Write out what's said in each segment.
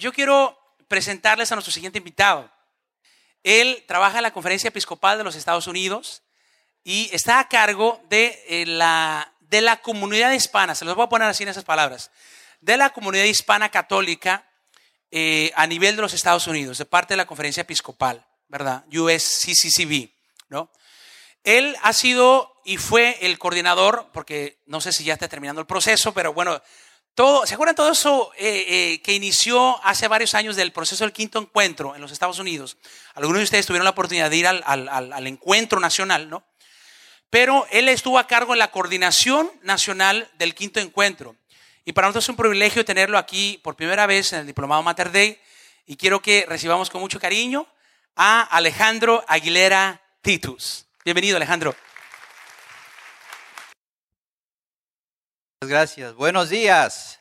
yo quiero presentarles a nuestro siguiente invitado. Él trabaja en la Conferencia Episcopal de los Estados Unidos y está a cargo de, eh, la, de la comunidad hispana, se los voy a poner así en esas palabras, de la comunidad hispana católica eh, a nivel de los Estados Unidos, de parte de la Conferencia Episcopal, ¿verdad? USCCCB, ¿no? Él ha sido y fue el coordinador, porque no sé si ya está terminando el proceso, pero bueno, todo, ¿se acuerdan todo eso eh, eh, que inició hace varios años del proceso del quinto encuentro en los Estados Unidos? Algunos de ustedes tuvieron la oportunidad de ir al, al encuentro nacional, ¿no? Pero él estuvo a cargo en la coordinación nacional del quinto encuentro. Y para nosotros es un privilegio tenerlo aquí por primera vez en el Diplomado Mater Day. Y quiero que recibamos con mucho cariño a Alejandro Aguilera Titus. Bienvenido, Alejandro. Gracias. Buenos días.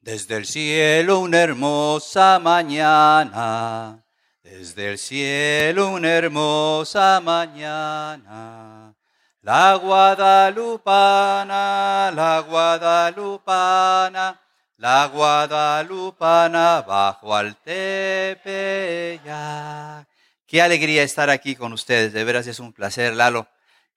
Desde el cielo una hermosa mañana. Desde el cielo una hermosa mañana. La guadalupana, la guadalupana, la guadalupana bajo al tepeyac. Qué alegría estar aquí con ustedes. De veras es un placer, Lalo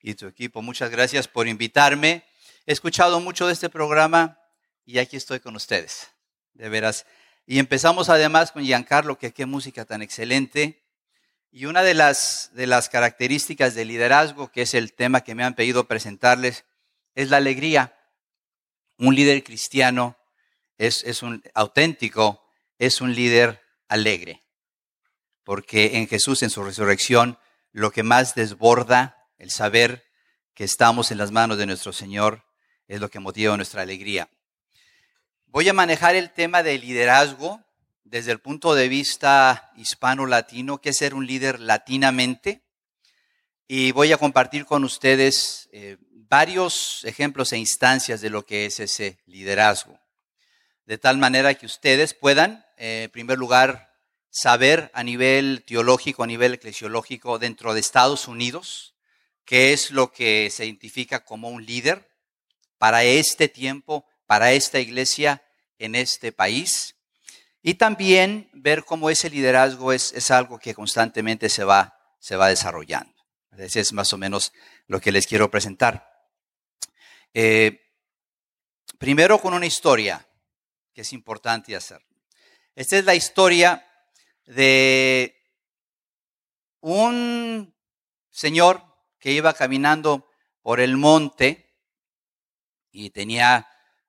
y tu equipo. Muchas gracias por invitarme. He escuchado mucho de este programa y aquí estoy con ustedes. De veras. Y empezamos además con Giancarlo, que qué música tan excelente. Y una de las, de las características del liderazgo, que es el tema que me han pedido presentarles, es la alegría. Un líder cristiano es, es un auténtico, es un líder alegre porque en Jesús, en su resurrección, lo que más desborda el saber que estamos en las manos de nuestro Señor es lo que motiva nuestra alegría. Voy a manejar el tema del liderazgo desde el punto de vista hispano-latino, que es ser un líder latinamente, y voy a compartir con ustedes eh, varios ejemplos e instancias de lo que es ese liderazgo, de tal manera que ustedes puedan, eh, en primer lugar, saber a nivel teológico, a nivel eclesiológico dentro de Estados Unidos, qué es lo que se identifica como un líder para este tiempo, para esta iglesia en este país. Y también ver cómo ese liderazgo es, es algo que constantemente se va, se va desarrollando. Ese es más o menos lo que les quiero presentar. Eh, primero con una historia que es importante hacer. Esta es la historia de un señor que iba caminando por el monte y tenía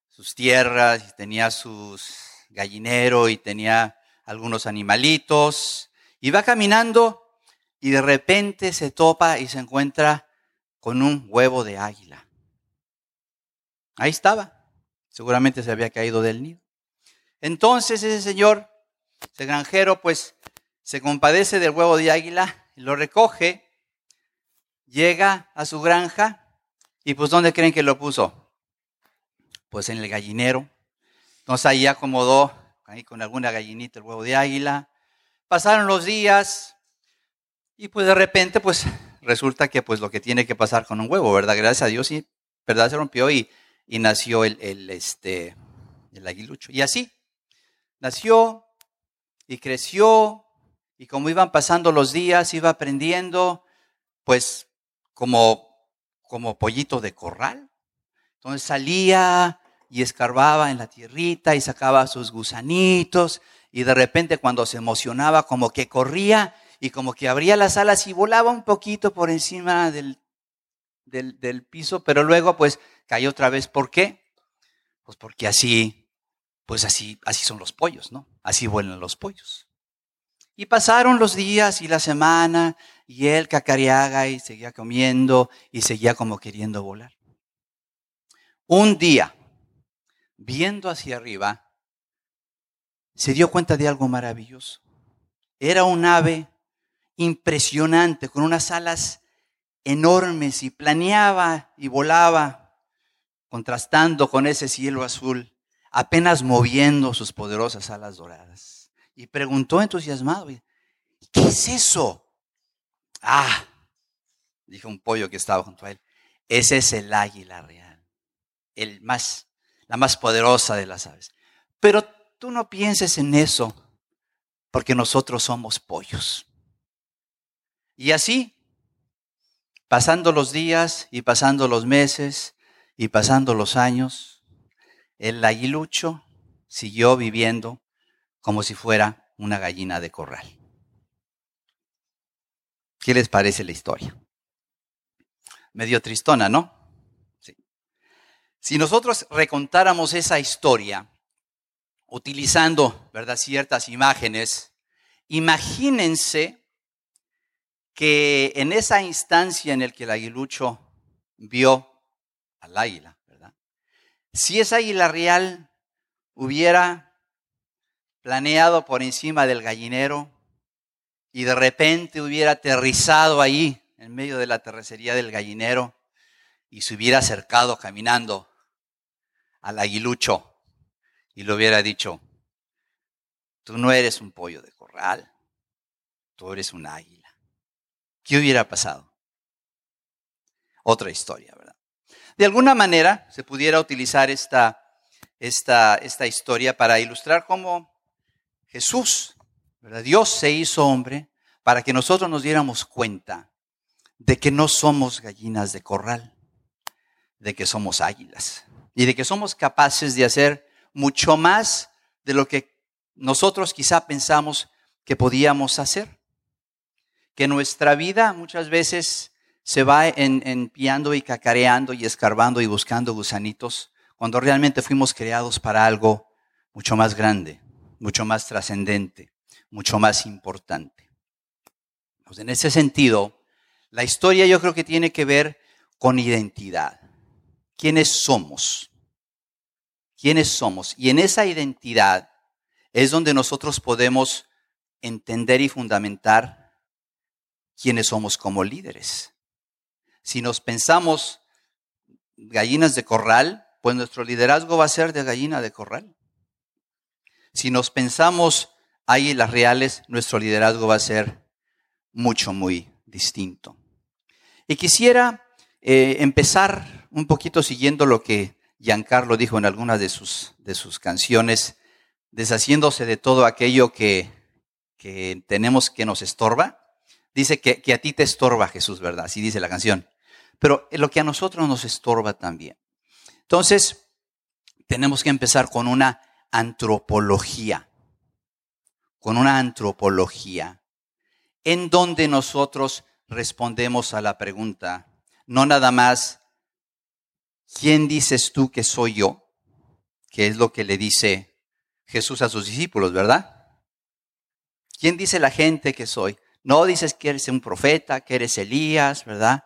sus tierras, y tenía sus gallinero y tenía algunos animalitos. Iba caminando y de repente se topa y se encuentra con un huevo de águila. Ahí estaba. Seguramente se había caído del nido. Entonces ese señor ese granjero pues se compadece del huevo de águila, lo recoge, llega a su granja y pues ¿dónde creen que lo puso? Pues en el gallinero. Entonces ahí acomodó ahí con alguna gallinita el huevo de águila. Pasaron los días y pues de repente pues resulta que pues lo que tiene que pasar con un huevo, ¿verdad? Gracias a Dios y ¿verdad? Se rompió y, y nació el, el, este, el aguilucho. Y así, nació, y creció y como iban pasando los días, iba aprendiendo, pues como, como pollito de corral. Entonces salía y escarbaba en la tierrita y sacaba sus gusanitos y de repente cuando se emocionaba como que corría y como que abría las alas y volaba un poquito por encima del, del, del piso, pero luego pues cayó otra vez. ¿Por qué? Pues porque así pues así, así son los pollos, ¿no? Así vuelan los pollos. Y pasaron los días y la semana y él cacareaga y seguía comiendo y seguía como queriendo volar. Un día, viendo hacia arriba, se dio cuenta de algo maravilloso. Era un ave impresionante, con unas alas enormes y planeaba y volaba, contrastando con ese cielo azul apenas moviendo sus poderosas alas doradas. Y preguntó entusiasmado, ¿qué es eso? Ah, dijo un pollo que estaba junto a él, ese es el águila real, el más, la más poderosa de las aves. Pero tú no pienses en eso, porque nosotros somos pollos. Y así, pasando los días y pasando los meses y pasando los años, el aguilucho siguió viviendo como si fuera una gallina de corral. ¿Qué les parece la historia? Medio tristona, ¿no? Si nosotros recontáramos esa historia utilizando, ciertas imágenes, imagínense que en esa instancia en el que el aguilucho vio al águila. Si esa águila real hubiera planeado por encima del gallinero y de repente hubiera aterrizado ahí en medio de la terracería del gallinero y se hubiera acercado caminando al aguilucho y le hubiera dicho, tú no eres un pollo de corral, tú eres un águila. ¿Qué hubiera pasado? Otra historia, ¿verdad? De alguna manera se pudiera utilizar esta, esta, esta historia para ilustrar cómo Jesús, ¿verdad? Dios se hizo hombre para que nosotros nos diéramos cuenta de que no somos gallinas de corral, de que somos águilas y de que somos capaces de hacer mucho más de lo que nosotros quizá pensamos que podíamos hacer. Que nuestra vida muchas veces se va enpiando y cacareando y escarbando y buscando gusanitos, cuando realmente fuimos creados para algo mucho más grande, mucho más trascendente, mucho más importante. Pues en ese sentido, la historia yo creo que tiene que ver con identidad. ¿Quiénes somos? ¿Quiénes somos? Y en esa identidad es donde nosotros podemos entender y fundamentar quiénes somos como líderes. Si nos pensamos gallinas de corral, pues nuestro liderazgo va a ser de gallina de corral. Si nos pensamos águilas reales, nuestro liderazgo va a ser mucho, muy distinto. Y quisiera eh, empezar un poquito siguiendo lo que Giancarlo dijo en algunas de sus, de sus canciones, deshaciéndose de todo aquello que, que tenemos que nos estorba. Dice que, que a ti te estorba Jesús, ¿verdad? Así dice la canción. Pero lo que a nosotros nos estorba también. Entonces, tenemos que empezar con una antropología, con una antropología en donde nosotros respondemos a la pregunta, no nada más, ¿quién dices tú que soy yo? Que es lo que le dice Jesús a sus discípulos, ¿verdad? ¿Quién dice la gente que soy? No dices que eres un profeta, que eres Elías, ¿verdad?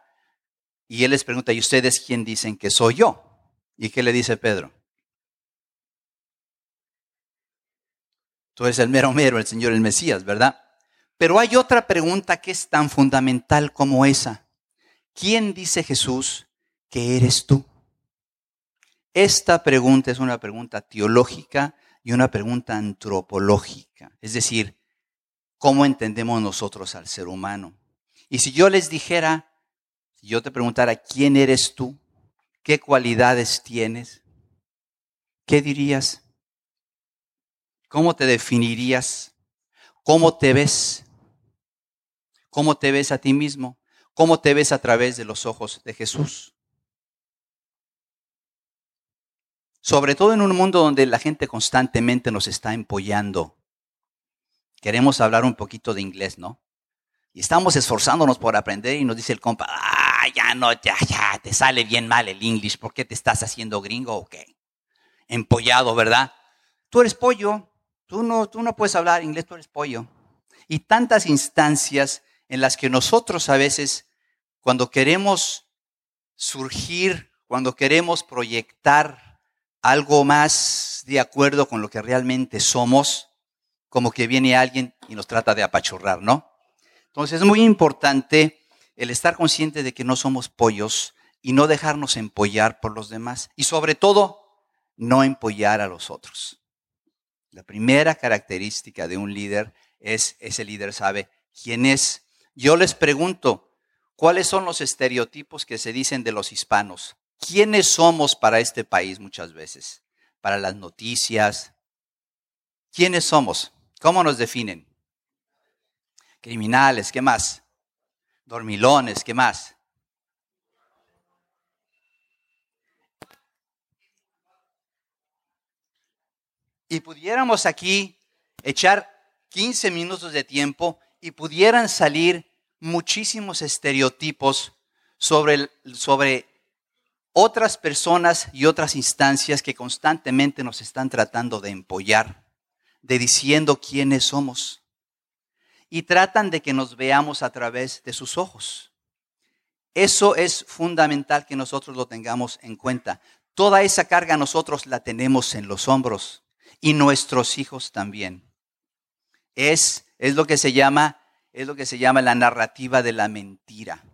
Y él les pregunta, ¿y ustedes quién dicen que soy yo? ¿Y qué le dice Pedro? Tú eres el mero mero, el Señor, el Mesías, ¿verdad? Pero hay otra pregunta que es tan fundamental como esa. ¿Quién dice Jesús que eres tú? Esta pregunta es una pregunta teológica y una pregunta antropológica. Es decir, ¿cómo entendemos nosotros al ser humano? Y si yo les dijera, si yo te preguntara, ¿quién eres tú? ¿Qué cualidades tienes? ¿Qué dirías? ¿Cómo te definirías? ¿Cómo te ves? ¿Cómo te ves a ti mismo? ¿Cómo te ves a través de los ojos de Jesús? Sobre todo en un mundo donde la gente constantemente nos está empollando. Queremos hablar un poquito de inglés, ¿no? Y estamos esforzándonos por aprender y nos dice el compa, ah, ya no, ya, ya, te sale bien mal el inglés, ¿por qué te estás haciendo gringo o qué? Empollado, ¿verdad? Tú eres pollo, tú no, tú no puedes hablar inglés, tú eres pollo. Y tantas instancias en las que nosotros a veces, cuando queremos surgir, cuando queremos proyectar algo más de acuerdo con lo que realmente somos, como que viene alguien y nos trata de apachurrar, ¿no? Entonces es muy importante el estar consciente de que no somos pollos y no dejarnos empollar por los demás. Y sobre todo, no empollar a los otros. La primera característica de un líder es, ese líder sabe quién es yo les pregunto, ¿cuáles son los estereotipos que se dicen de los hispanos? ¿Quiénes somos para este país muchas veces? Para las noticias, ¿Quiénes somos? ¿Cómo nos definen? Criminales, ¿qué más? Dormilones, ¿qué más? Y pudiéramos aquí echar 15 minutos de tiempo y pudieran salir muchísimos estereotipos sobre, sobre otras personas y otras instancias que constantemente nos están tratando de empollar, de diciendo quiénes somos. Y tratan de que nos veamos a través de sus ojos. Eso es fundamental que nosotros lo tengamos en cuenta. Toda esa carga nosotros la tenemos en los hombros y nuestros hijos también. Es, es lo que se llama, es lo que se llama la narrativa de la mentira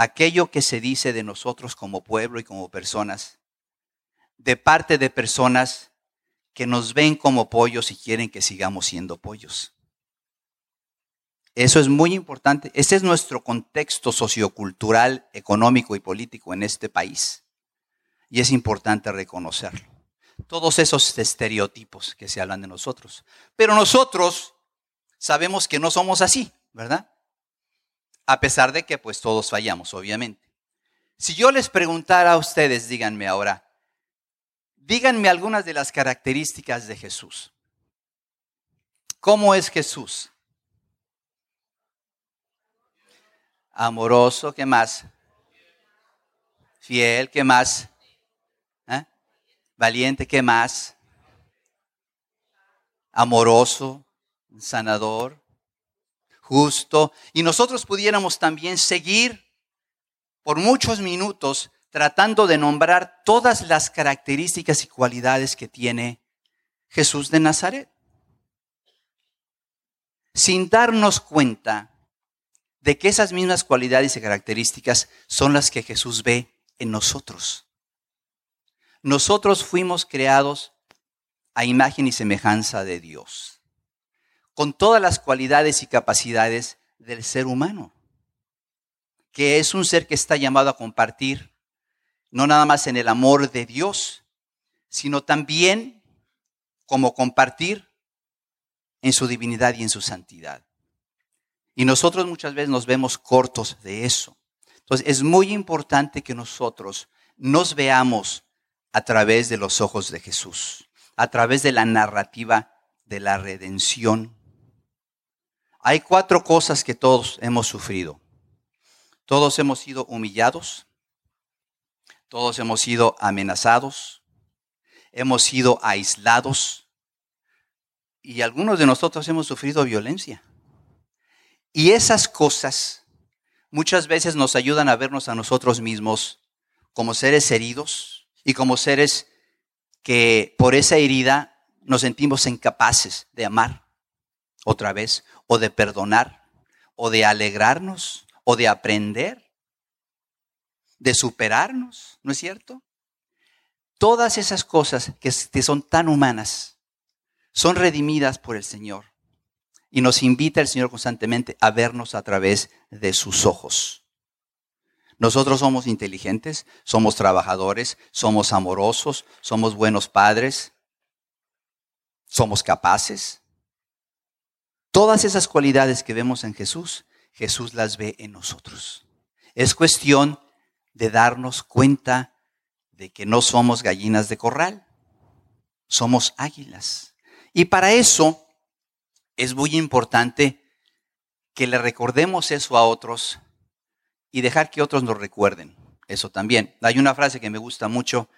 aquello que se dice de nosotros como pueblo y como personas, de parte de personas que nos ven como pollos y quieren que sigamos siendo pollos. Eso es muy importante. Ese es nuestro contexto sociocultural, económico y político en este país. Y es importante reconocerlo. Todos esos estereotipos que se hablan de nosotros. Pero nosotros sabemos que no somos así, ¿verdad? A pesar de que pues todos fallamos, obviamente. Si yo les preguntara a ustedes, díganme ahora, díganme algunas de las características de Jesús. ¿Cómo es Jesús? Amoroso, ¿qué más? Fiel, ¿qué más? ¿Eh? Valiente, ¿qué más? Amoroso, sanador, justo, y nosotros pudiéramos también seguir por muchos minutos tratando de nombrar todas las características y cualidades que tiene Jesús de Nazaret. Sin darnos cuenta de que esas mismas cualidades y características son las que Jesús ve en nosotros. Nosotros fuimos creados a imagen y semejanza de Dios con todas las cualidades y capacidades del ser humano, que es un ser que está llamado a compartir, no nada más en el amor de Dios, sino también como compartir en su divinidad y en su santidad. Y nosotros muchas veces nos vemos cortos de eso. Entonces es muy importante que nosotros nos veamos a través de los ojos de Jesús, a través de la narrativa de la redención hay cuatro cosas que todos hemos sufrido. Todos hemos sido humillados, todos hemos sido amenazados, hemos sido aislados y algunos de nosotros hemos sufrido violencia. Y esas cosas muchas veces nos ayudan a vernos a nosotros mismos como seres heridos y como seres que por esa herida nos sentimos incapaces de amar otra vez o de perdonar, o de alegrarnos, o de aprender, de superarnos, ¿no es cierto? Todas esas cosas que, son tan humanas son redimidas por el Señor. Y nos invita el Señor constantemente a vernos a través de sus ojos. Nosotros somos inteligentes, somos trabajadores, somos amorosos, somos buenos padres, somos capaces, Todas esas cualidades que vemos en Jesús, Jesús las ve en nosotros. Es cuestión de darnos cuenta de que no somos gallinas de corral, somos águilas. Y para eso es muy importante que le recordemos eso a otros y dejar que otros nos recuerden eso también. Hay una frase que me gusta mucho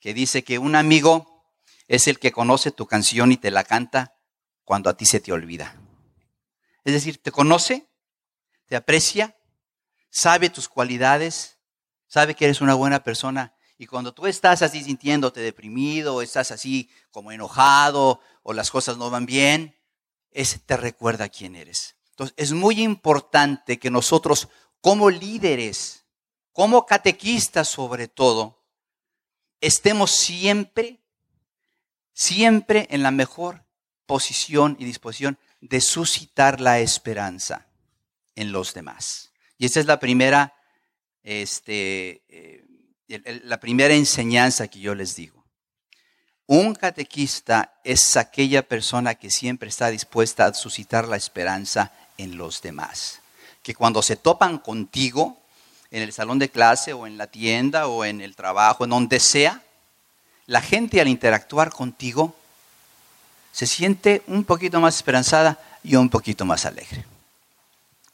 que dice que un amigo es el que conoce tu canción y te la canta cuando a ti se te olvida. Es decir, te conoce, te aprecia, sabe tus cualidades, sabe que eres una buena persona. Y cuando tú estás así sintiéndote deprimido, estás así como enojado, o las cosas no van bien, ese te recuerda quién eres. Entonces, es muy importante que nosotros, como líderes, como catequistas sobre todo, estemos siempre, siempre en la mejor posición y disposición de suscitar la esperanza en los demás. Y esta es la primera, este, eh, la primera enseñanza que yo les digo. Un catequista es aquella persona que siempre está dispuesta a suscitar la esperanza en los demás. Que cuando se topan contigo en el salón de clase o en la tienda o en el trabajo, en donde sea, la gente al interactuar contigo se siente un poquito más esperanzada y un poquito más alegre.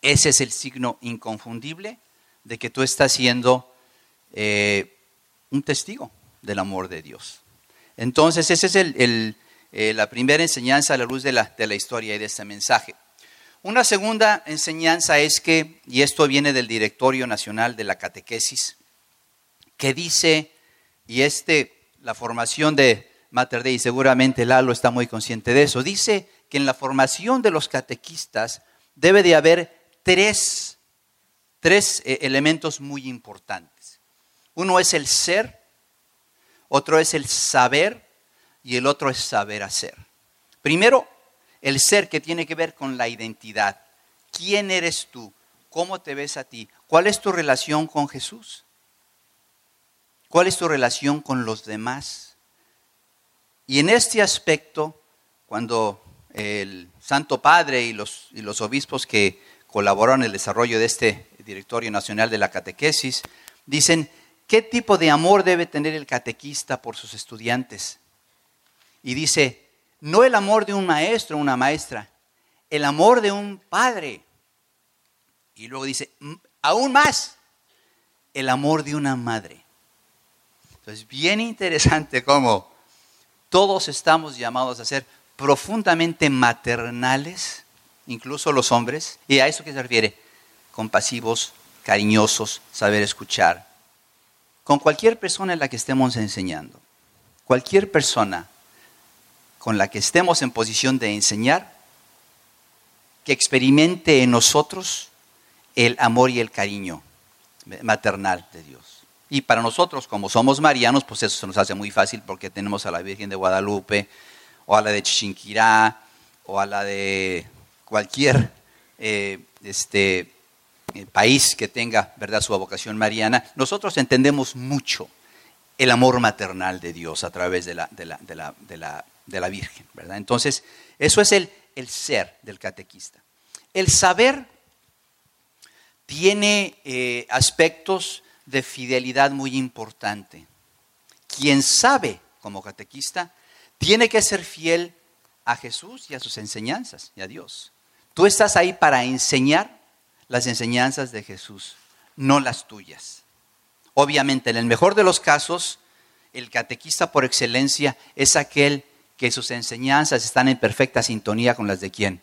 Ese es el signo inconfundible de que tú estás siendo eh, un testigo del amor de Dios. Entonces, esa es eh, la primera enseñanza a la luz de la, de la historia y de este mensaje. Una segunda enseñanza es que, y esto viene del Directorio Nacional de la Catequesis, que dice, y este, la formación de Mater Dei, seguramente Lalo está muy consciente de eso, dice que en la formación de los catequistas debe de haber tres, tres eh, elementos muy importantes. Uno es el ser, otro es el saber y el otro es saber hacer. Primero, el ser que tiene que ver con la identidad. ¿Quién eres tú? ¿Cómo te ves a ti? ¿Cuál es tu relación con Jesús? ¿Cuál es tu relación con los demás? Y en este aspecto, cuando el Santo Padre y los, y los obispos que colaboraron en el desarrollo de este Directorio Nacional de la Catequesis, dicen, ¿qué tipo de amor debe tener el catequista por sus estudiantes? Y dice, no el amor de un maestro o una maestra, el amor de un padre. Y luego dice, aún más, el amor de una madre. Entonces, bien interesante cómo todos estamos llamados a ser profundamente maternales, incluso los hombres, y a eso que se refiere, compasivos, cariñosos, saber escuchar, con cualquier persona en la que estemos enseñando, cualquier persona con la que estemos en posición de enseñar, que experimente en nosotros el amor y el cariño maternal de Dios. Y para nosotros, como somos marianos, pues eso se nos hace muy fácil porque tenemos a la Virgen de Guadalupe, o a la de Chichinquirá, o a la de cualquier eh, este, eh, país que tenga ¿verdad? su vocación mariana. Nosotros entendemos mucho el amor maternal de Dios a través de la, de la, de la, de la de la Virgen, ¿verdad? Entonces, eso es el, el ser del catequista. El saber tiene eh, aspectos de fidelidad muy importante. Quien sabe como catequista tiene que ser fiel a Jesús y a sus enseñanzas y a Dios. Tú estás ahí para enseñar las enseñanzas de Jesús, no las tuyas. Obviamente, en el mejor de los casos, el catequista por excelencia es aquel que sus enseñanzas están en perfecta sintonía con las de quién?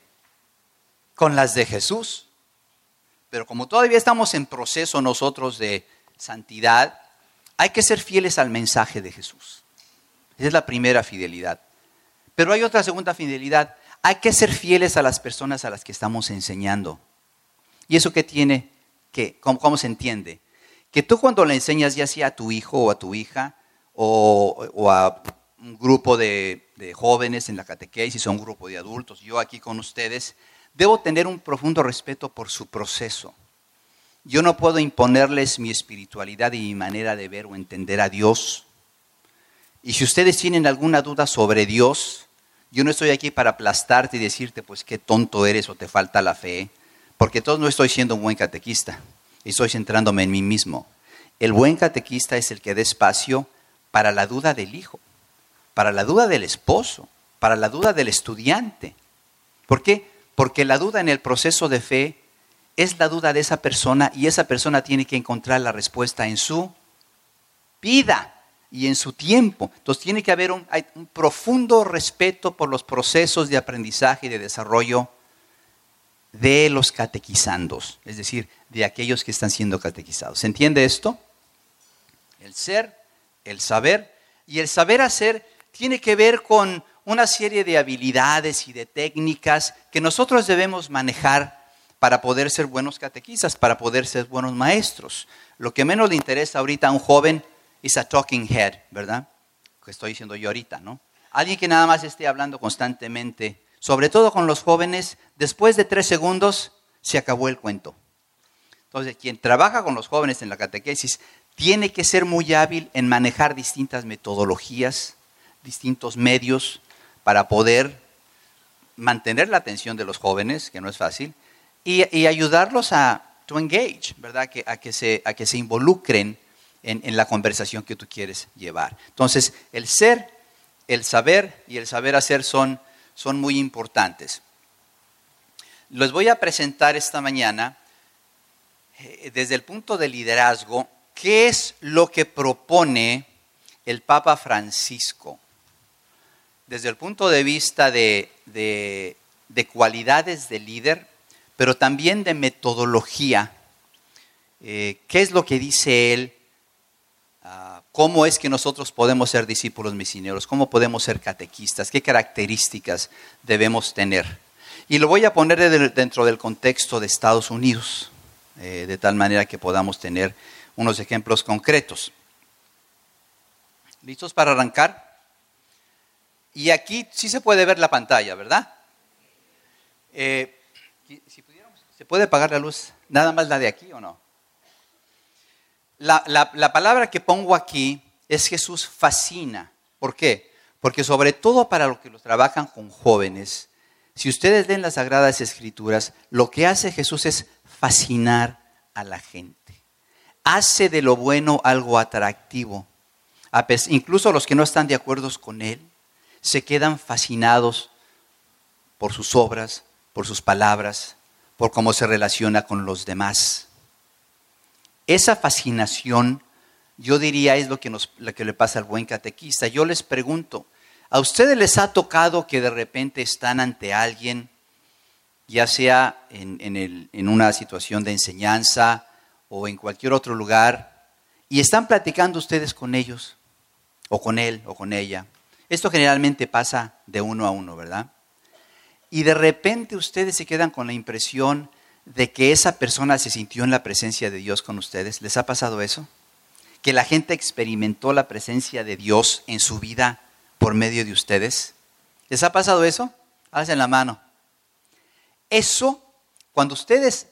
Con las de Jesús. Pero como todavía estamos en proceso nosotros de santidad, hay que ser fieles al mensaje de Jesús. Esa es la primera fidelidad. Pero hay otra segunda fidelidad. Hay que ser fieles a las personas a las que estamos enseñando. ¿Y eso qué tiene? que ¿Cómo, se entiende? Que tú cuando le enseñas ya sea a tu hijo o a tu hija o, o a un grupo de, jóvenes en la catequesis o un grupo de adultos, yo aquí con ustedes, debo tener un profundo respeto por su proceso. Yo no puedo imponerles mi espiritualidad y mi manera de ver o entender a Dios. Y si ustedes tienen alguna duda sobre Dios, yo no estoy aquí para aplastarte y decirte, pues qué tonto eres o te falta la fe, porque todo no estoy siendo un buen catequista, estoy centrándome en mí mismo. El buen catequista es el que da espacio para la duda del hijo para la duda del esposo, para la duda del estudiante. ¿Por qué? Porque la duda en el proceso de fe es la duda de esa persona y esa persona tiene que encontrar la respuesta en su vida y en su tiempo. Entonces tiene que haber un, un profundo respeto por los procesos de aprendizaje y de desarrollo de los catequizandos, es decir, de aquellos que están siendo catequizados. ¿Se entiende esto? El ser, el saber y el saber hacer tiene que ver con una serie de habilidades y de técnicas que nosotros debemos manejar para poder ser buenos catequistas, para poder ser buenos maestros. Lo que menos le interesa ahorita a un joven es a talking head, ¿verdad? Que estoy diciendo yo ahorita, ¿no? Alguien que nada más esté hablando constantemente, sobre todo con los jóvenes, después de tres segundos se acabó el cuento. Entonces, quien trabaja con los jóvenes en la catequesis tiene que ser muy hábil en manejar distintas metodologías, distintos medios para poder mantener la atención de los jóvenes, que no es fácil, y, ayudarlos a to engage, ¿verdad? Que, a, que se, a que se involucren en, en, la conversación que tú quieres llevar. Entonces, el ser, el saber y el saber hacer son, son muy importantes. Les voy a presentar esta mañana, eh, desde el punto de liderazgo, qué es lo que propone el Papa Francisco desde el punto de vista de, cualidades de líder, pero también de metodología. Eh, ¿Qué es lo que dice él? Ah, ¿Cómo es que nosotros podemos ser discípulos misioneros? ¿Cómo podemos ser catequistas? ¿Qué características debemos tener? Y lo voy a poner dentro del contexto de Estados Unidos, eh, de tal manera que podamos tener unos ejemplos concretos. ¿Listos para arrancar? Y aquí sí se puede ver la pantalla, ¿verdad? Eh, ¿Se puede apagar la luz? ¿Nada más la de aquí o no? La, la palabra que pongo aquí es Jesús fascina. ¿Por qué? Porque sobre todo para los que los trabajan con jóvenes, si ustedes leen las Sagradas Escrituras, lo que hace Jesús es fascinar a la gente. Hace de lo bueno algo atractivo. Incluso los que no están de acuerdo con Él, se quedan fascinados por sus obras, por sus palabras, por cómo se relaciona con los demás. Esa fascinación, yo diría, es lo que, nos, lo que le pasa al buen catequista. Yo les pregunto, ¿a ustedes les ha tocado que de repente están ante alguien, ya sea en, en una situación de enseñanza o en cualquier otro lugar, y están platicando ustedes con ellos, o con él, o con ella? Esto generalmente pasa de uno a uno, ¿verdad? Y de repente ustedes se quedan con la impresión de que esa persona se sintió en la presencia de Dios con ustedes. ¿Les ha pasado eso? Que la gente experimentó la presencia de Dios en su vida por medio de ustedes. ¿Les ha pasado eso? Hacen la mano. Eso, cuando ustedes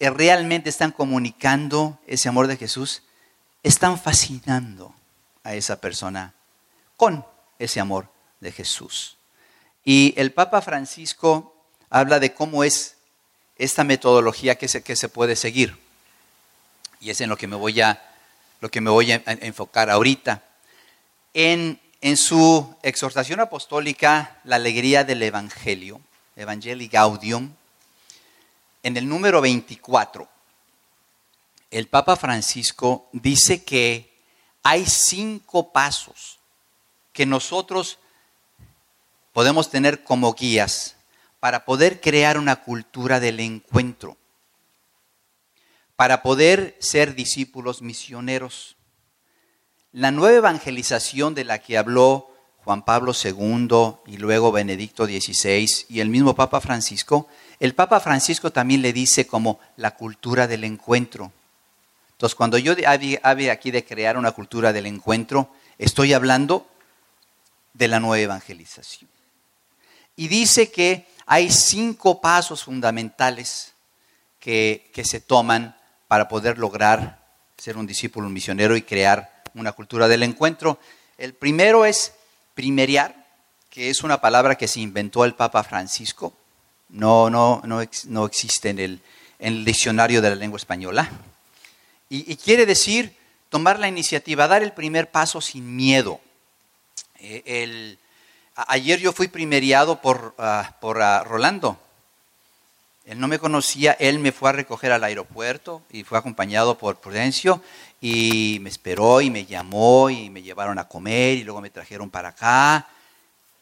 eh, realmente están comunicando ese amor de Jesús, están fascinando a esa persona con ese amor de Jesús. Y el Papa Francisco habla de cómo es esta metodología que se, que se puede seguir. Y es en lo que me voy a, lo que me voy a enfocar ahorita. En, en su exhortación apostólica, La alegría del Evangelio, Evangelii Gaudium, en el número 24, el Papa Francisco dice que hay cinco pasos que nosotros podemos tener como guías para poder crear una cultura del encuentro, para poder ser discípulos misioneros. La nueva evangelización de la que habló Juan Pablo II y luego Benedicto XVI y el mismo Papa Francisco, el Papa Francisco también le dice como la cultura del encuentro. Entonces, cuando yo hablo aquí de crear una cultura del encuentro, estoy hablando de la nueva evangelización. Y dice que hay cinco pasos fundamentales que, se toman para poder lograr ser un discípulo misionero y crear una cultura del encuentro. El primero es primeriar, que es una palabra que se inventó el Papa Francisco. No, no, no, no existe en el, en el, diccionario de la lengua española. Y, quiere decir tomar la iniciativa, dar el primer paso sin miedo. Eh, ayer yo fui primeriado por, ah, por ah, Rolando. Él no me conocía, él me fue a recoger al aeropuerto y fue acompañado por Prudencio y me esperó y me llamó y me llevaron a comer y luego me trajeron para acá.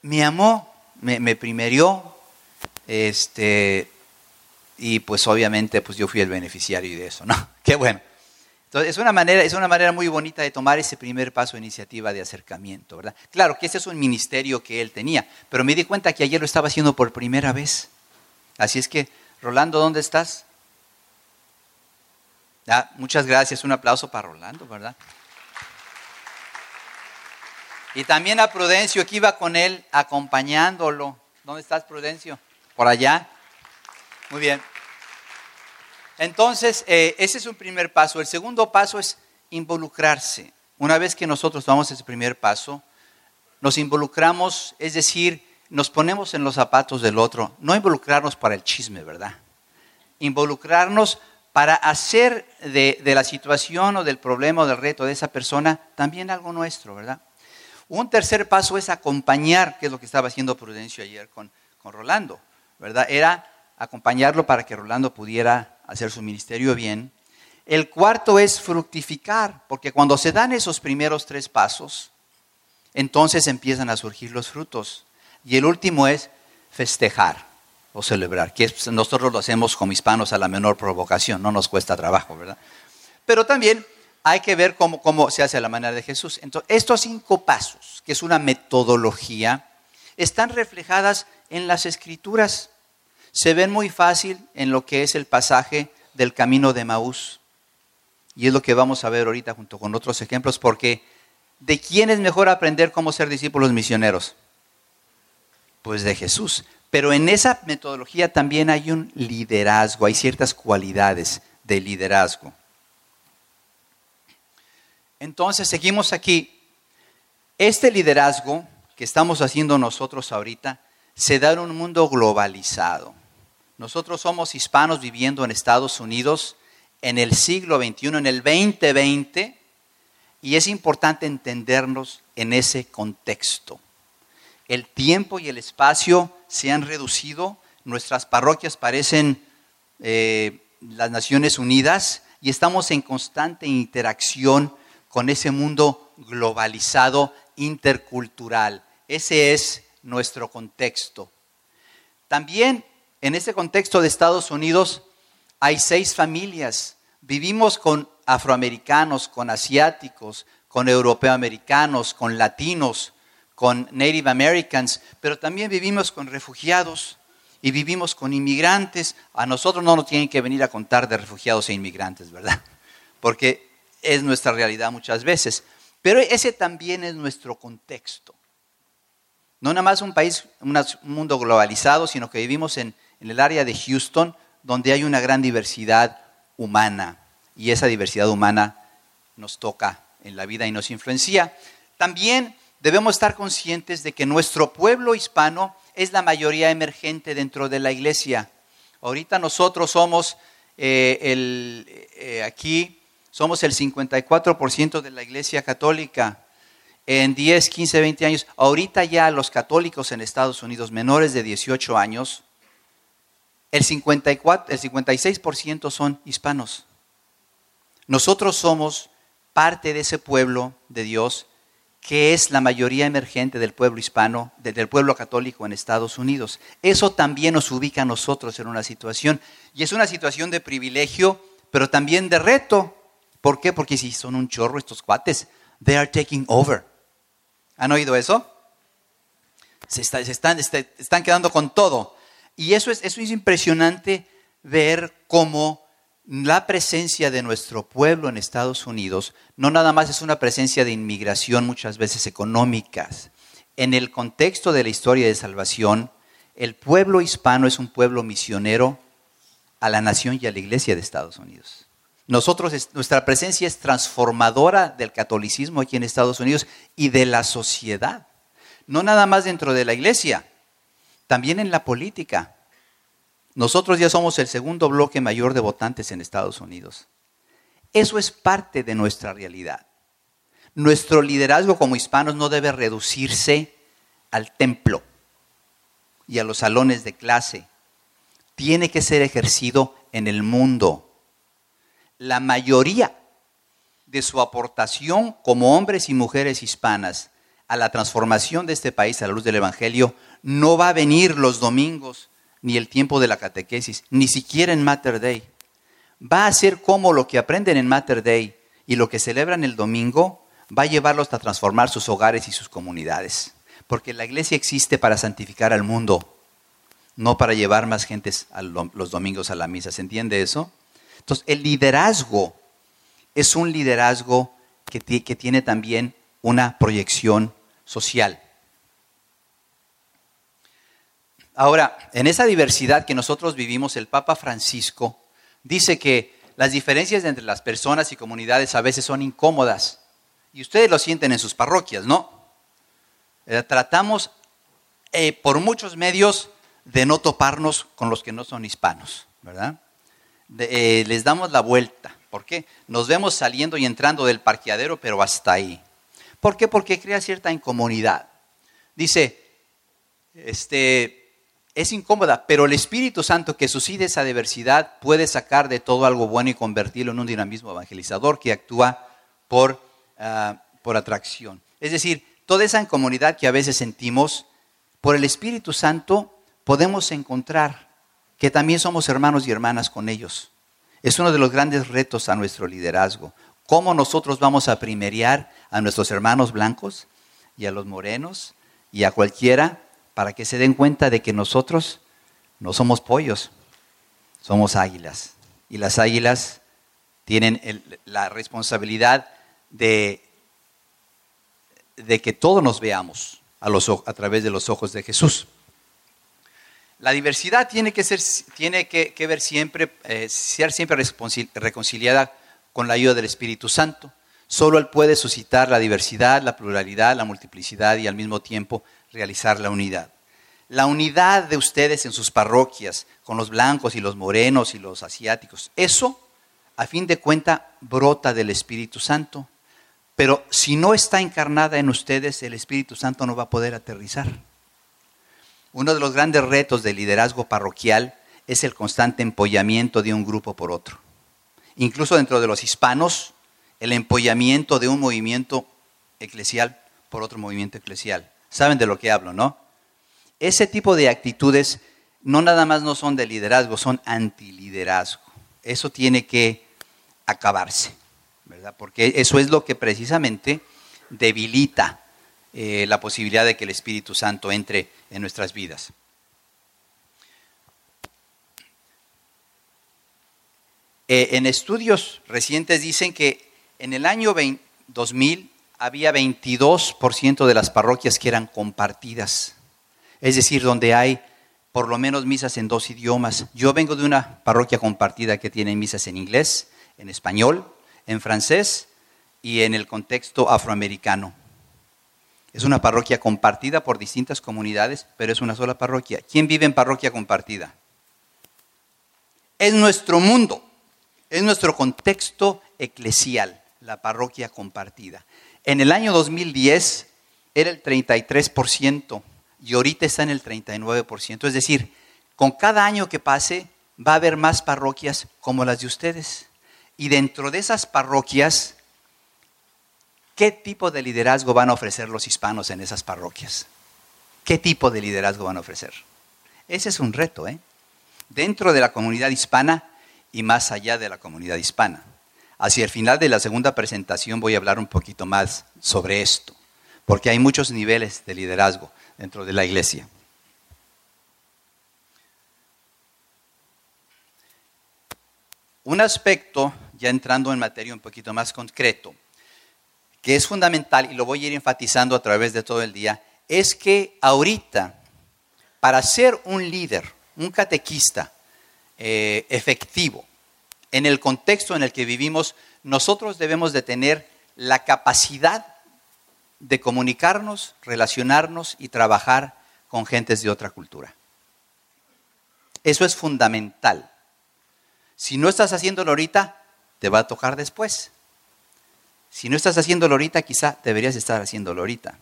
Me amó, me, me primerió, este, y pues obviamente pues yo fui el beneficiario de eso, ¿no? Qué bueno. Entonces, es una, manera, es una manera muy bonita de tomar ese primer paso de iniciativa de acercamiento, ¿verdad? Claro que ese es un ministerio que él tenía, pero me di cuenta que ayer lo estaba haciendo por primera vez. Así es que, Rolando, ¿dónde estás? muchas gracias, un aplauso para Rolando, ¿verdad? Y también a Prudencio, que iba con él acompañándolo. ¿Dónde estás, Prudencio? Por allá. Muy bien. Entonces, eh, ese es un primer paso. El segundo paso es involucrarse. Una vez que nosotros tomamos ese primer paso, nos involucramos, es decir, nos ponemos en los zapatos del otro, no involucrarnos para el chisme, ¿verdad? Involucrarnos para hacer de, la situación o del problema o del reto de esa persona también algo nuestro, ¿verdad? Un tercer paso es acompañar, que es lo que estaba haciendo Prudencio ayer con, con Rolando, ¿verdad? Era acompañarlo para que Rolando pudiera hacer su ministerio bien. El cuarto es fructificar, porque cuando se dan esos primeros tres pasos, entonces empiezan a surgir los frutos. Y el último es festejar o celebrar, que nosotros lo hacemos como hispanos a la menor provocación, no nos cuesta trabajo, ¿verdad? Pero también hay que ver cómo, cómo se hace a la manera de Jesús. Entonces, estos cinco pasos, que es una metodología, están reflejadas en las escrituras. Se ven muy fácil en lo que es el pasaje del camino de Maús. Y es lo que vamos a ver ahorita junto con otros ejemplos, porque ¿de quién es mejor aprender cómo ser discípulos misioneros? Pues de Jesús. Pero en esa metodología también hay un liderazgo, hay ciertas cualidades de liderazgo. Entonces, seguimos aquí. Este liderazgo que estamos haciendo nosotros ahorita se da en un mundo globalizado. Nosotros somos hispanos viviendo en Estados Unidos en el siglo XXI, en el 2020, y es importante entendernos en ese contexto. El tiempo y el espacio se han reducido, nuestras parroquias parecen eh, las Naciones Unidas y estamos en constante interacción con ese mundo globalizado, intercultural. Ese es nuestro contexto. También en ese contexto de Estados Unidos hay seis familias. Vivimos con afroamericanos, con asiáticos, con europeoamericanos, con latinos, con Native Americans, pero también vivimos con refugiados y vivimos con inmigrantes. A nosotros no nos tienen que venir a contar de refugiados e inmigrantes, ¿verdad? Porque es nuestra realidad muchas veces. Pero ese también es nuestro contexto. No nada más un país, un mundo globalizado, sino que vivimos en, en el área de Houston, donde hay una gran diversidad humana. Y esa diversidad humana nos toca en la vida y nos influencia. También debemos estar conscientes de que nuestro pueblo hispano es la mayoría emergente dentro de la iglesia. Ahorita nosotros somos eh, el, eh, aquí, somos el 54% de la iglesia católica. En 10, 15, 20 años, ahorita ya los católicos en Estados Unidos menores de 18 años, el, 54, el 56% son hispanos. Nosotros somos parte de ese pueblo de Dios que es la mayoría emergente del pueblo hispano, del pueblo católico en Estados Unidos. Eso también nos ubica a nosotros en una situación, y es una situación de privilegio, pero también de reto. ¿Por qué? Porque si son un chorro estos cuates, they are taking over. ¿Han oído eso? Se, este, están, quedando con todo. Y eso es, eso es impresionante ver cómo la presencia de nuestro pueblo en Estados Unidos no nada más es una presencia de inmigración muchas veces económicas. En el contexto de la historia de salvación, el pueblo hispano es un pueblo misionero a la nación y a la iglesia de Estados Unidos. Nosotros, nuestra presencia es transformadora del catolicismo aquí en Estados Unidos y de la sociedad. No nada más dentro de la iglesia, también en la política. Nosotros ya somos el segundo bloque mayor de votantes en Estados Unidos. Eso es parte de nuestra realidad. Nuestro liderazgo como hispanos no debe reducirse al templo y a los salones de clase. Tiene que ser ejercido en el mundo. La mayoría de su aportación como hombres y mujeres hispanas a la transformación de este país a la luz del Evangelio no va a venir los domingos ni el tiempo de la catequesis, ni siquiera en Mater Day. Va a ser como lo que aprenden en Mater Day y lo que celebran el domingo, va a llevarlos a transformar sus hogares y sus comunidades. Porque la iglesia existe para santificar al mundo, no para llevar más gentes los domingos a la misa. ¿Se entiende eso? Entonces, el liderazgo es un liderazgo que, que tiene también una proyección social. Ahora, en esa diversidad que nosotros vivimos, el Papa Francisco dice que las diferencias entre las personas y comunidades a veces son incómodas. Y ustedes lo sienten en sus parroquias, ¿no? Eh, tratamos eh, por muchos medios de no toparnos con los que no son hispanos, ¿verdad? Eh, les damos la vuelta. ¿Por qué? Nos vemos saliendo y entrando del parqueadero, pero hasta ahí. ¿Por qué? Porque crea cierta incomodidad. Dice, este, es incómoda, pero el Espíritu Santo que suscita esa diversidad puede sacar de todo algo bueno y convertirlo en un dinamismo evangelizador que actúa por, ah, por atracción. Es decir, toda esa incomodidad que a veces sentimos, por el Espíritu Santo podemos encontrar que también somos hermanos y hermanas con ellos. Es uno de los grandes retos a nuestro liderazgo. ¿Cómo nosotros vamos a primerear a nuestros hermanos blancos y a los morenos y a cualquiera para que se den cuenta de que nosotros no somos pollos, somos águilas. Y las águilas tienen la responsabilidad de, que todos nos veamos a través de los ojos de Jesús. La diversidad tiene que, ser, tiene que, ver siempre, eh, ser siempre reconciliada con la ayuda del Espíritu Santo. Solo Él puede suscitar la diversidad, la pluralidad, la multiplicidad y al mismo tiempo realizar la unidad. La unidad de ustedes en sus parroquias, con los blancos y los morenos y los asiáticos, eso, a fin de cuenta, brota del Espíritu Santo. Pero si no está encarnada en ustedes, el Espíritu Santo no va a poder aterrizar. Uno de los grandes retos del liderazgo parroquial es el constante empollamiento de un grupo por otro. Incluso dentro de los hispanos, el empollamiento de un movimiento eclesial por otro movimiento eclesial. Saben de lo que hablo, ¿no? Ese tipo de actitudes no nada más no son de liderazgo, son antiliderazgo. Eso tiene que acabarse, ¿verdad? Porque eso es lo que precisamente debilita eh, la posibilidad de que el Espíritu Santo entre en nuestras vidas. Eh, en estudios recientes dicen que en el año 2000 había 22% de las parroquias que eran compartidas, es decir, donde hay por lo menos misas en dos idiomas. Yo vengo de una parroquia compartida que tiene misas en inglés, en español, en francés y en el contexto afroamericano. Es una parroquia compartida por distintas comunidades, pero es una sola parroquia. ¿Quién vive en parroquia compartida? Es nuestro mundo, es nuestro contexto eclesial, la parroquia compartida. En el año 2010 era el 33% y ahorita está en el 39%. Es decir, con cada año que pase va a haber más parroquias como las de ustedes. Y dentro de esas parroquias, ¿qué tipo de liderazgo van a ofrecer los hispanos en esas parroquias? ¿Qué tipo de liderazgo van a ofrecer? Ese es un reto, ¿eh? Dentro de la comunidad hispana y más allá de la comunidad hispana. Hacia el final de la segunda presentación voy a hablar un poquito más sobre esto, porque hay muchos niveles de liderazgo dentro de la iglesia. Un aspecto, ya entrando en materia un poquito más concreto, que es fundamental y lo voy a ir enfatizando a través de todo el día, es que ahorita, para ser un líder, un catequista eh, efectivo, en el contexto en el que vivimos, nosotros debemos de tener la capacidad de comunicarnos, relacionarnos y trabajar con gentes de otra cultura. Eso es fundamental. Si no estás haciéndolo ahorita, te va a tocar después. Si no estás haciéndolo ahorita, quizá deberías estar haciéndolo ahorita.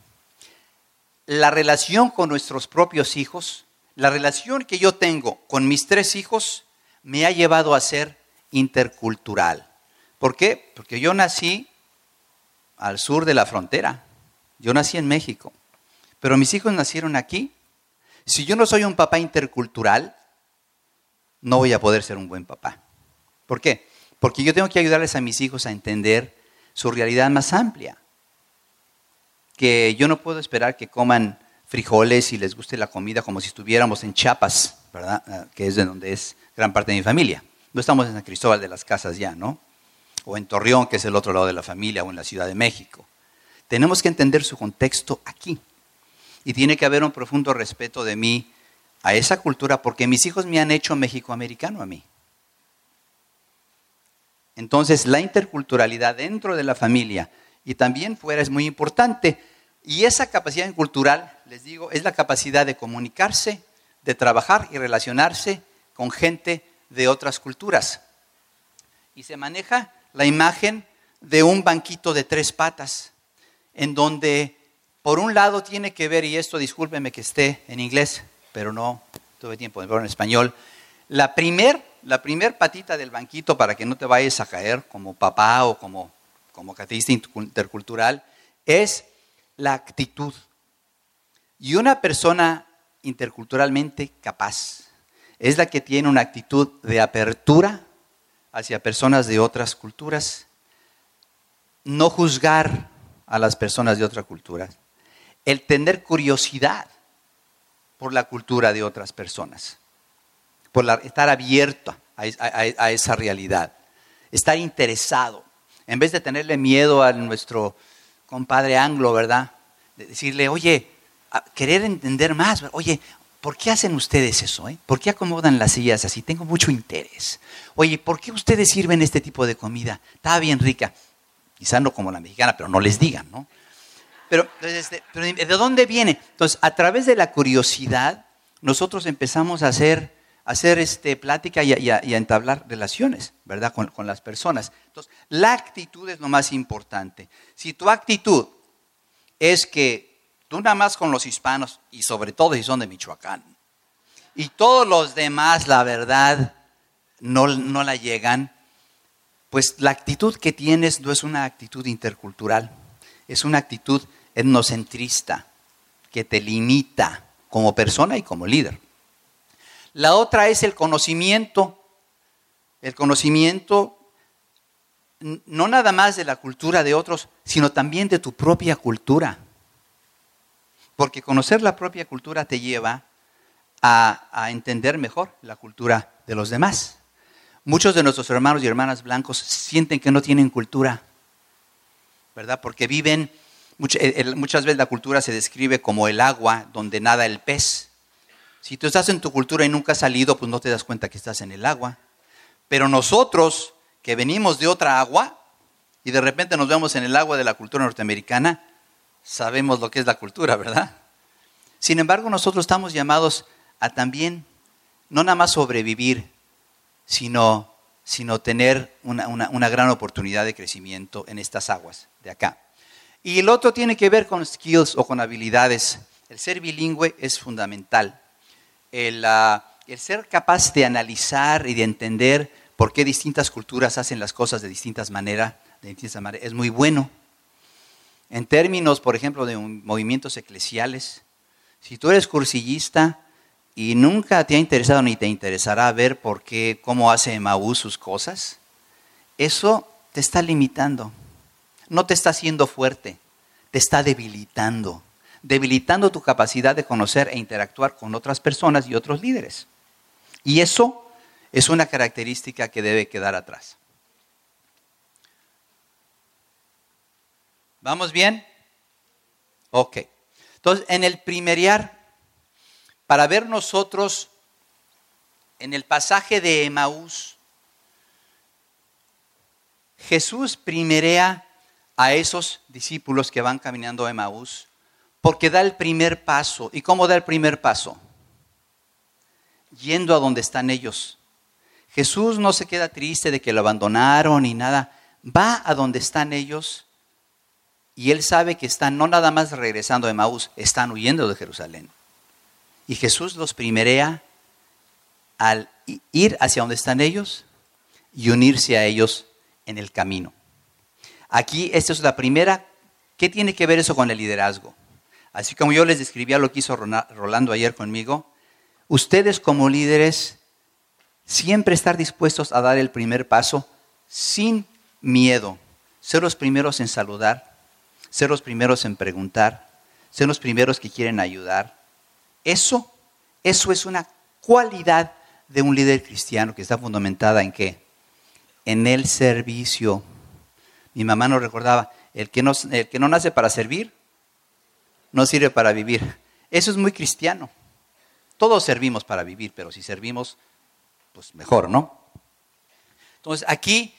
La relación con nuestros propios hijos, la relación que yo tengo con mis tres hijos, me ha llevado a ser intercultural. ¿Por qué? Porque yo nací al sur de la frontera. Yo nací en México. Pero mis hijos nacieron aquí. Si yo no soy un papá intercultural, no voy a poder ser un buen papá. ¿Por qué? Porque yo tengo que ayudarles a mis hijos a entender su realidad más amplia. Que yo no puedo esperar que coman frijoles y les guste la comida como si estuviéramos en Chiapas, ¿verdad? Ah, que es de donde es gran parte de mi familia. No estamos en San Cristóbal de las Casas ya, ¿no? O en Torreón, que es el otro lado de la familia, o en la Ciudad de México. Tenemos que entender su contexto aquí. Y tiene que haber un profundo respeto de mí a esa cultura, porque mis hijos me han hecho mexicoamericano a mí. Entonces, la interculturalidad dentro de la familia y también fuera es muy importante, Y esa capacidad cultural, les digo, es la capacidad de comunicarse, de trabajar y relacionarse con gente de otras culturas. Y se maneja la imagen de un banquito de tres patas, en donde por un lado tiene que ver, y esto discúlpeme que esté en inglés, pero no tuve tiempo de verlo en español, la primer, la primer patita del banquito para que no te vayas a caer como papá o como, como cateísta intercultural es la actitud. Y una persona interculturalmente capaz es la que tiene una actitud de apertura hacia personas de otras culturas, no juzgar a las personas de otras culturas, el tener curiosidad por la cultura de otras personas, por estar abierto a, esa realidad, estar interesado, en vez de tenerle miedo a nuestro compadre anglo, ¿verdad? De decirle, oye, querer entender más, oye, ¿por qué hacen ustedes eso? Eh? ¿Por qué acomodan las sillas así? Tengo mucho interés. Oye, ¿por qué ustedes sirven este tipo de comida? Está bien rica. Quizá no como la mexicana, pero no les digan, ¿no? Pero, este, ¿de dónde viene? Entonces, a través de la curiosidad, nosotros empezamos a hacer, hacer este, plática y a, entablar relaciones, ¿verdad? Con las personas. Entonces, la actitud es lo más importante. Si tu actitud es que tú nada más con los hispanos, y sobre todo si son de Michoacán, y todos los demás, la verdad, no, no la llegan, pues la actitud que tienes no es una actitud intercultural, es una actitud etnocentrista que te limita como persona y como líder. La otra es el conocimiento, el conocimiento no nada más de la cultura de otros, sino también de tu propia cultura. Porque conocer la propia cultura te lleva a, entender mejor la cultura de los demás. Muchos de nuestros hermanos y hermanas blancos sienten que no tienen cultura, ¿verdad? Porque viven, muchas veces la cultura se describe como el agua donde nada el pez. Si tú estás en tu cultura y nunca has salido, pues no te das cuenta que estás en el agua. Pero nosotros, que venimos de otra agua, y de repente nos vemos en el agua de la cultura norteamericana, sabemos lo que es la cultura, ¿verdad? Sin embargo, nosotros estamos llamados a también, no nada más sobrevivir, sino, sino tener una, una, gran oportunidad de crecimiento en estas aguas de acá. Y el otro tiene que ver con skills o con habilidades. El ser bilingüe es fundamental. El, ah, el, ser capaz de analizar y de entender por qué distintas culturas hacen las cosas de distintas maneras, de distintas maneras es muy bueno. En términos, por ejemplo, de movimientos eclesiales, si tú eres cursillista, y nunca te ha interesado ni te interesará ver por qué, cómo hace Emaús sus cosas, eso te está limitando. No te está haciendo fuerte, te está debilitando. Debilitando tu capacidad de conocer e interactuar con otras personas y otros líderes. Y eso es una característica que debe quedar atrás. ¿Vamos bien? Ok. Entonces, en el primeriar para ver nosotros en el pasaje de Emaús, Jesús primerea a esos discípulos que van caminando a Emaús porque da el primer paso. ¿Y cómo da el primer paso? Yendo a donde están ellos. Jesús no se queda triste de que lo abandonaron ni nada. Va a donde están ellos y él sabe que están no nada más regresando a Emaús, están huyendo de Jerusalén. Y Jesús los primerea al ir hacia donde están ellos y unirse a ellos en el camino. Aquí, esta es la primera. ¿Qué tiene que ver eso con el liderazgo? Así como yo les describía lo que hizo Rolando ayer conmigo, ustedes como líderes siempre estar dispuestos a dar el primer paso sin miedo, ser los primeros en saludar, ser los primeros en preguntar, ser los primeros que quieren ayudar, eso, eso es una cualidad de un líder cristiano que está fundamentada en qué? En el servicio. Mi mamá nos recordaba, el que no, el que no nace para servir, no sirve para vivir. Eso es muy cristiano. Todos servimos para vivir, pero si servimos, pues mejor, ¿no? Entonces aquí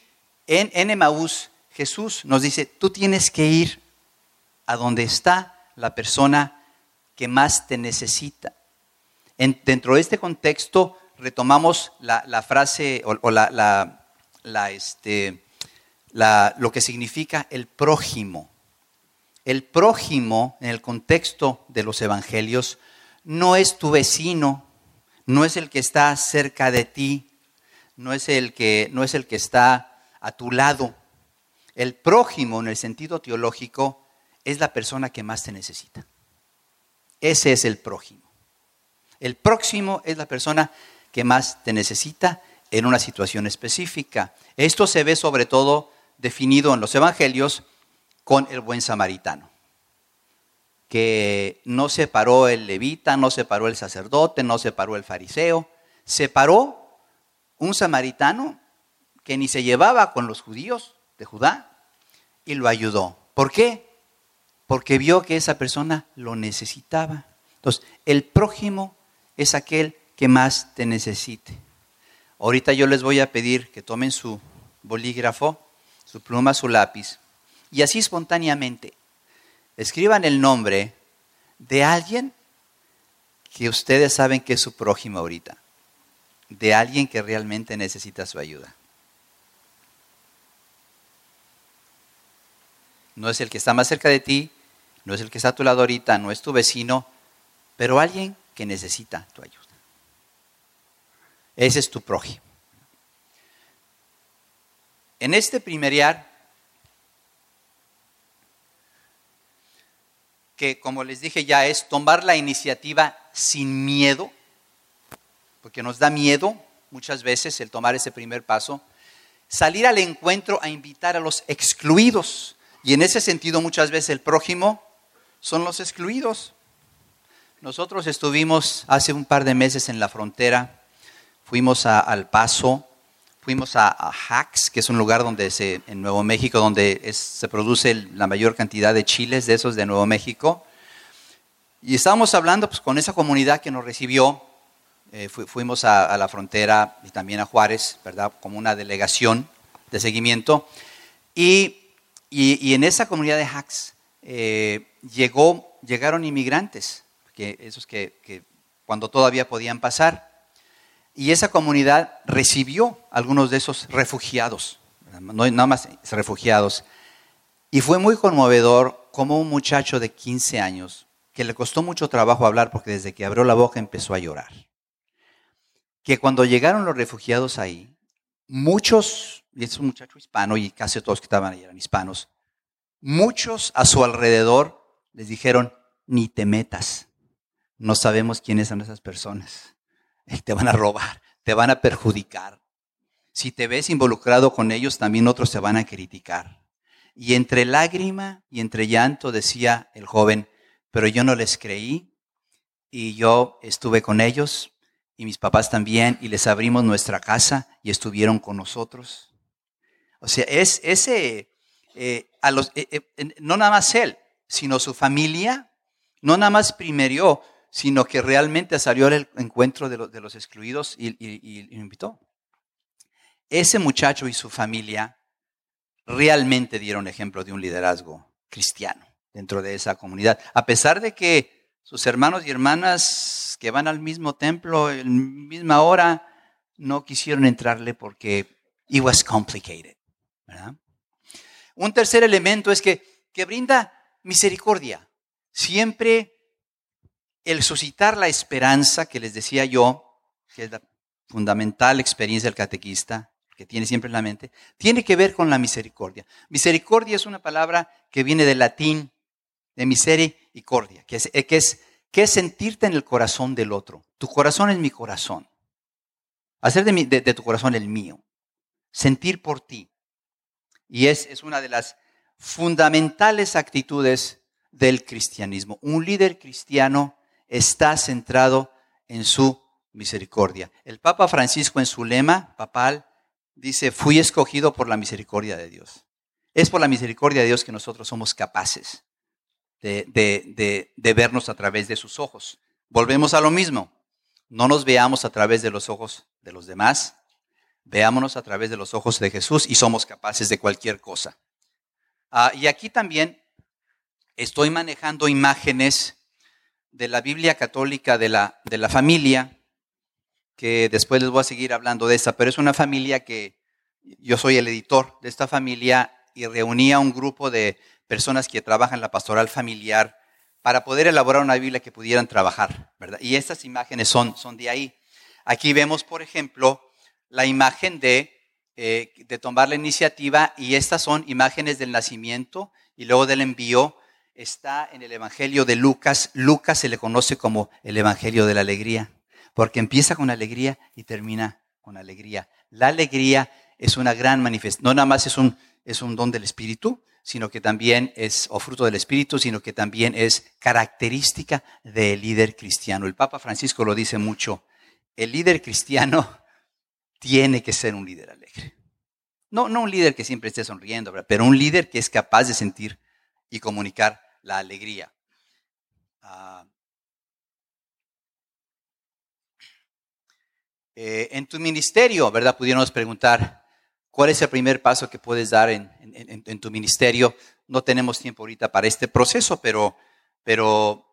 en, en Emaús, Jesús nos dice, tú tienes que ir a donde está la persona que más te necesita. dentro de este contexto retomamos la, frase o, la, este, lo que significa el prójimo. El prójimo, en el contexto de los evangelios, no es tu vecino, no es el que está cerca de ti, no es el que, no es el que está a tu lado. El prójimo, en el sentido teológico, es la persona que más te necesita. Ese es el prójimo. El próximo es la persona que más te necesita en una situación específica. Esto se ve sobre todo definido en los evangelios con el buen samaritano, que no se paró el levita, no se paró el sacerdote, no se paró el fariseo, se paró un samaritano que ni se llevaba con los judíos de Judá y lo ayudó. ¿Por qué? Porque vio que esa persona lo necesitaba. Entonces, el prójimo es aquel que más te necesite. Ahorita yo les voy a pedir que tomen su bolígrafo, su pluma, su lápiz, y así espontáneamente escriban el nombre de alguien que ustedes saben que es su prójimo ahorita, de alguien que realmente necesita su ayuda. No es el que está más cerca de ti, no es el que está a tu lado ahorita, no es tu vecino, pero alguien que necesita tu ayuda. Ese es tu prójimo. En este primer que como les dije ya es tomar la iniciativa sin miedo, porque nos da miedo muchas veces el tomar ese primer paso, salir al encuentro a invitar a los excluidos. Y en ese sentido muchas veces el prójimo son los excluidos. Nosotros estuvimos hace un par de meses en la frontera fuimos a, al Paso, fuimos a, a, que es un lugar donde se, en Nuevo México, donde se produce la mayor cantidad de chiles de esos de Nuevo México. Y estábamos hablando pues, con esa comunidad que nos recibió. Eh, fuimos a, la frontera y también a Juárez, ¿verdad? Como una delegación de seguimiento. Y, y, en esa comunidad de Hacks eh, llegó, llegaron inmigrantes, que, esos que, que cuando todavía podían pasar. Y esa comunidad recibió algunos de esos refugiados, no nada más refugiados. Y fue muy conmovedor como un muchacho de 15 años, que le costó mucho trabajo hablar porque desde que abrió la boca empezó a llorar, que cuando llegaron los refugiados ahí, muchos, y es un muchacho hispano y casi todos que estaban ahí eran hispanos, muchos a su alrededor les dijeron, ni te metas, no sabemos quiénes son esas personas te van a robar, te van a perjudicar. Si te ves involucrado con ellos, también otros te van a criticar. Y entre lágrima y entre llanto decía el joven, pero yo no les creí y yo estuve con ellos y mis papás también y les abrimos nuestra casa y estuvieron con nosotros. O sea, es ese, eh, eh, eh, no nada más él, sino su familia, no nada más primerió sino que realmente salió al encuentro de, los excluidos y, y, invitó. Ese muchacho y su familia realmente dieron ejemplo de un liderazgo cristiano dentro de esa comunidad, a pesar de que sus hermanos y hermanas que van al mismo templo en misma hora no quisieron entrarle porque it was complicated. Un tercer elemento es que, que brinda misericordia. Siempre el suscitar la esperanza que les decía yo, que es la fundamental experiencia del catequista, que tiene siempre en la mente, tiene que ver con la misericordia. Misericordia es una palabra que viene del latín, de misericordia, que es, que es, que es sentirte en el corazón del otro. Tu corazón es mi corazón. Hacer de, de, tu corazón el mío. Sentir por ti. Y es, es una de las fundamentales actitudes del cristianismo. Un líder cristiano está centrado en su misericordia. El Papa Francisco en su lema papal dice, fui escogido por la misericordia de Dios. Es por la misericordia de Dios que nosotros somos capaces de, de, vernos a través de sus ojos. Volvemos a lo mismo. No nos veamos a través de los ojos de los demás, veámonos a través de los ojos de Jesús y somos capaces de cualquier cosa. Ah, y aquí también estoy manejando imágenes de la Biblia católica de la, de la familia, que después les voy a seguir hablando de esta, pero es una familia que yo soy el editor de esta familia y reunía un grupo de personas que trabajan la pastoral familiar para poder elaborar una Biblia que pudieran trabajar, ¿verdad? Y estas imágenes son, son de ahí. Aquí vemos, por ejemplo, la imagen de, eh, de tomar la iniciativa y estas son imágenes del nacimiento y luego del envío. Está en el Evangelio de Lucas. Lucas se le conoce como el Evangelio de la alegría, porque empieza con alegría y termina con alegría. La alegría es una gran manifestación, no nada más es un, es un don del Espíritu, sino que también es, o fruto del Espíritu, sino que también es característica del líder cristiano. El Papa Francisco lo dice mucho, el líder cristiano tiene que ser un líder alegre. No, no un líder que siempre esté sonriendo, pero un líder que es capaz de sentir y comunicar la alegría. Ah, eh, en tu ministerio, ¿verdad? Pudiéramos preguntar, ¿Cuál es el primer paso que puedes dar en, tu ministerio? No tenemos tiempo ahorita para este proceso, pero, pero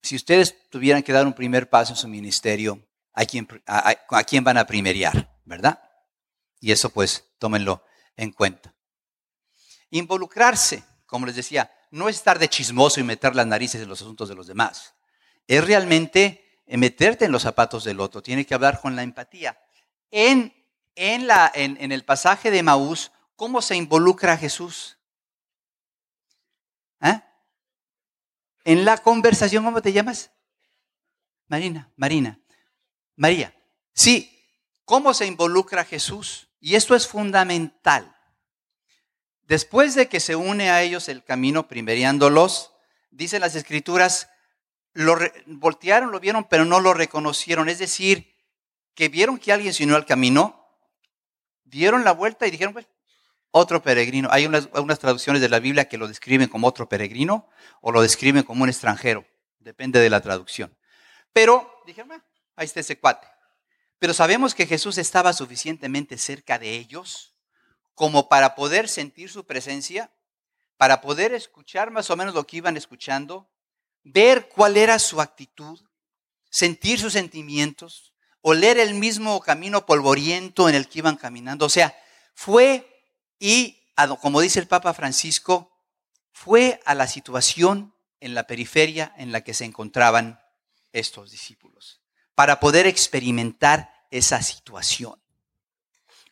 si ustedes tuvieran que dar un primer paso en su ministerio, ¿a quién, a, quién van a primeriar? ¿Verdad? Y eso pues tómenlo en cuenta. Involucrarse, como les decía, no es estar de chismoso y meter las narices en los asuntos de los demás. Es realmente meterte en los zapatos del otro. Tiene que hablar con la empatía. En en, la, en, el pasaje de Maús, ¿cómo se involucra Jesús? ¿Eh? En la conversación, ¿cómo te llamas? Marina, Marina, María. Sí, ¿cómo se involucra Jesús? Y esto es fundamental. Después de que se une a ellos el camino, primeriándolos, dicen las escrituras, lo voltearon, lo vieron, pero no lo reconocieron. Es decir, que vieron que alguien se unió al camino, dieron la vuelta y dijeron, pues, otro peregrino. Hay unas, traducciones de la Biblia que lo describen como otro peregrino o lo describen como un extranjero. Depende de la traducción. Pero dijeron, ahí está ese cuate. Pero sabemos que Jesús estaba suficientemente cerca de ellos como para poder sentir su presencia, para poder escuchar más o menos lo que iban escuchando, ver cuál era su actitud, sentir sus sentimientos, oler el mismo camino polvoriento en el que iban caminando. O sea, fue y, como dice el Papa Francisco, fue a la situación en la periferia en la que se encontraban estos discípulos, para poder experimentar esa situación.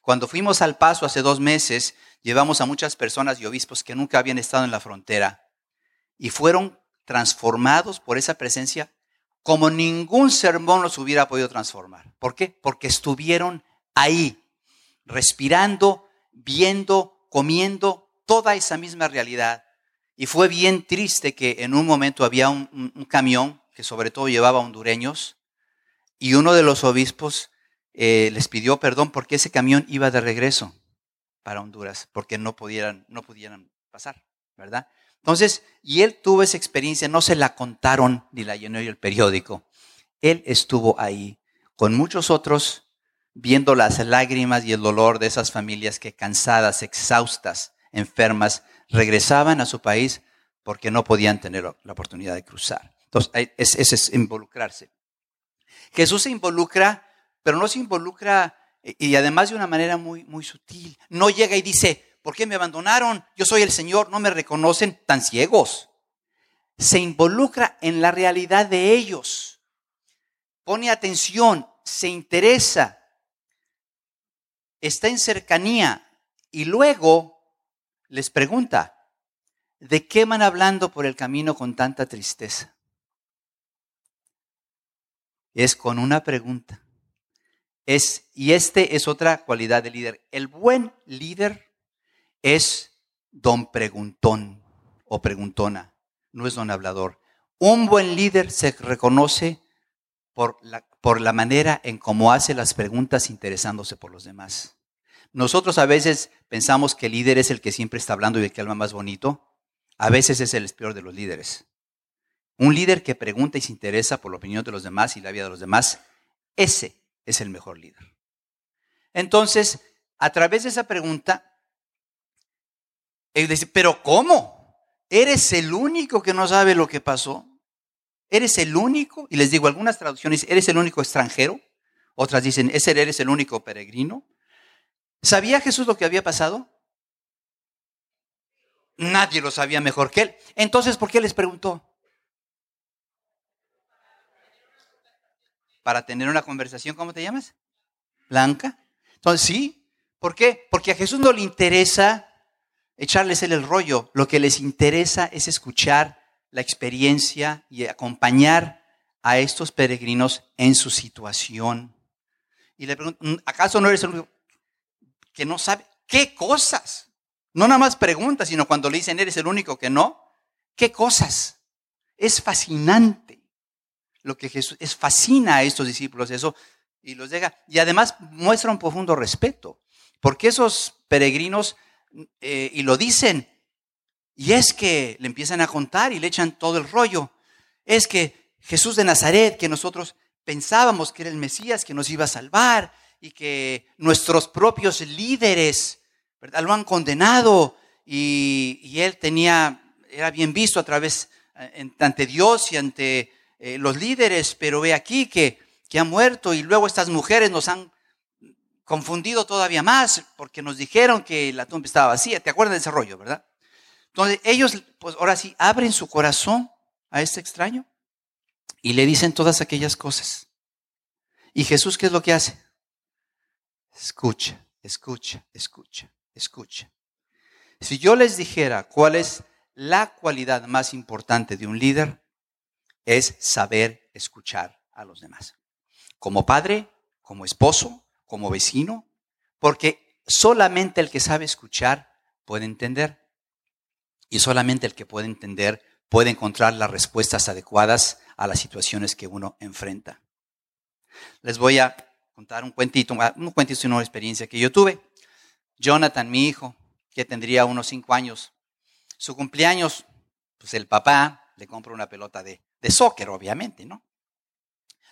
Cuando fuimos al paso hace dos meses, llevamos a muchas personas y obispos que nunca habían estado en la frontera y fueron transformados por esa presencia como ningún sermón los hubiera podido transformar. ¿Por qué? Porque estuvieron ahí, respirando, viendo, comiendo toda esa misma realidad. Y fue bien triste que en un momento había un, camión que sobre todo llevaba hondureños y uno de los obispos eh, les pidió perdón porque ese camión iba de regreso para Honduras, porque no pudieran, no pudieran pasar, ¿verdad? Entonces, y él tuvo esa experiencia, no se la contaron ni la llenó el periódico. Él estuvo ahí con muchos otros viendo las lágrimas y el dolor de esas familias que cansadas, exhaustas, enfermas, regresaban a su país porque no podían tener la oportunidad de cruzar. Entonces, ese es, involucrarse. Jesús se involucra, pero no se involucra y además de una manera muy, muy sutil. No llega y dice, ¿Por qué me abandonaron? Yo soy el Señor, no me reconocen tan ciegos. Se involucra en la realidad de ellos. Pone atención, se interesa, está en cercanía y luego les pregunta, ¿de qué van hablando por el camino con tanta tristeza? Es con una pregunta. Y este es otra cualidad del líder. El buen líder es don preguntón o preguntona, no es don hablador. Un buen líder se reconoce por la, por la manera en cómo hace las preguntas interesándose por los demás. Nosotros a veces pensamos que el líder es el que siempre está hablando y el que habla más bonito. A veces es el peor de los líderes. Un líder que pregunta y se interesa por la opinión de los demás y la vida de los demás, ese es el mejor líder. Entonces, a través de esa pregunta, y dice, pero ¿cómo? ¿Eres el único que no sabe lo que pasó? ¿Eres el único? Y les digo, algunas traducciones, ¿eres el único extranjero? Otras dicen, ¿eres el único peregrino? ¿Sabía Jesús lo que había pasado? Nadie lo sabía mejor que él. Entonces, ¿por qué les preguntó? Para tener una conversación, ¿cómo te llamas? Blanca. Entonces, sí. ¿Por qué? Porque a Jesús no le interesa echarles el rollo. Lo que les interesa es escuchar la experiencia y acompañar a estos peregrinos en su situación. Y le pregunto, ¿acaso no eres el único que no sabe qué cosas? No nada más pregunta, sino cuando le dicen, eres el único que no, ¿qué cosas? Es fascinante lo que Jesús, es fascina a estos discípulos eso y los deja. Y además muestra un profundo respeto, porque esos peregrinos, eh, y lo dicen, y es que le empiezan a contar y le echan todo el rollo, es que Jesús de Nazaret, que nosotros pensábamos que era el Mesías, que nos iba a salvar, y que nuestros propios líderes lo han condenado y, él tenía, era bien visto a través, eh, ante Dios y ante eh, los líderes, pero ve aquí que, que ha muerto y luego estas mujeres nos han confundido todavía más porque nos dijeron que la tumba estaba vacía. ¿Te acuerdas de ese rollo, verdad? Entonces ellos, pues ahora sí, abren su corazón a este extraño y le dicen todas aquellas cosas. ¿Y Jesús qué es lo que hace? Escucha, escucha, escucha escucha. Si yo les dijera cuál es la cualidad más importante de un líder, es saber escuchar a los demás. Como padre, como esposo, como vecino, porque solamente el que sabe escuchar puede entender. Y solamente el que puede entender puede encontrar las respuestas adecuadas a las situaciones que uno enfrenta. Les voy a contar un cuentito, un cuentito una experiencia que yo tuve. Jonathan, mi hijo, que tendría unos cinco años, su cumpleaños, pues el papá le compra una pelota de, de soccer, obviamente, ¿no?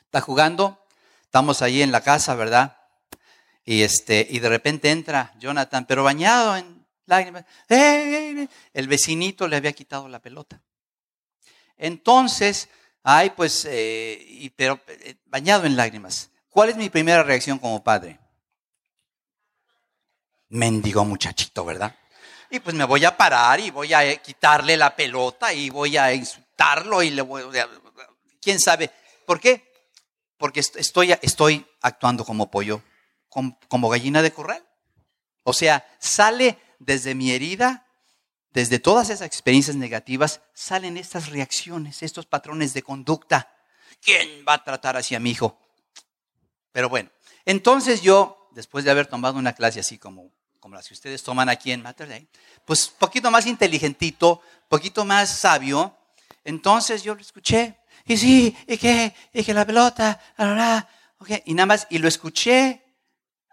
Está jugando, estamos ahí en la casa, ¿verdad? Y, este, y de repente entra Jonathan, pero bañado en lágrimas. El vecinito le había quitado la pelota. Entonces, ay, pues, eh, y, pero eh, bañado en lágrimas. ¿Cuál es mi primera reacción como padre? mendigo muchachito, ¿verdad? Y pues me voy a parar y voy a eh, quitarle la pelota y voy a insultarlo y le voy a... ¿Quién sabe? ¿Por qué? Porque estoy, estoy actuando como pollo, como gallina de corral. O sea, sale desde mi herida, desde todas esas experiencias negativas, salen estas reacciones, estos patrones de conducta. ¿Quién va a tratar así a mi hijo? Pero bueno, entonces yo, después de haber tomado una clase así como como las que ustedes toman aquí en Mater Day, pues poquito más inteligentito, poquito más sabio. Entonces yo lo escuché, y sí, y que, y que la pelota, okay. y nada más, y lo escuché,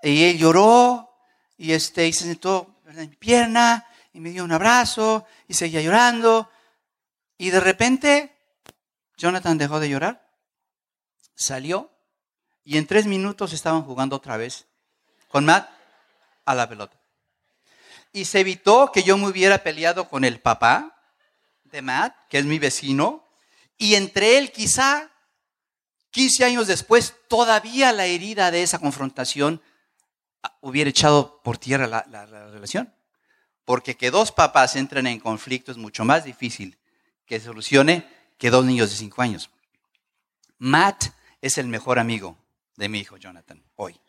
y él lloró, y, este, y se sentó en mi pierna, y me dio un abrazo, y seguía llorando, y de repente Jonathan dejó de llorar, salió, y en tres minutos estaban jugando otra vez con Matt a la pelota. Y se evitó que yo me hubiera peleado con el papá de Matt, que es mi vecino, y entre él quizá 15 años después, todavía la herida de esa confrontación ah, hubiera echado por tierra la, la relación. Porque que dos papás entren en conflicto es mucho más difícil que solucione que dos niños de 5 años. Matt es el mejor amigo de mi hijo Jonathan hoy.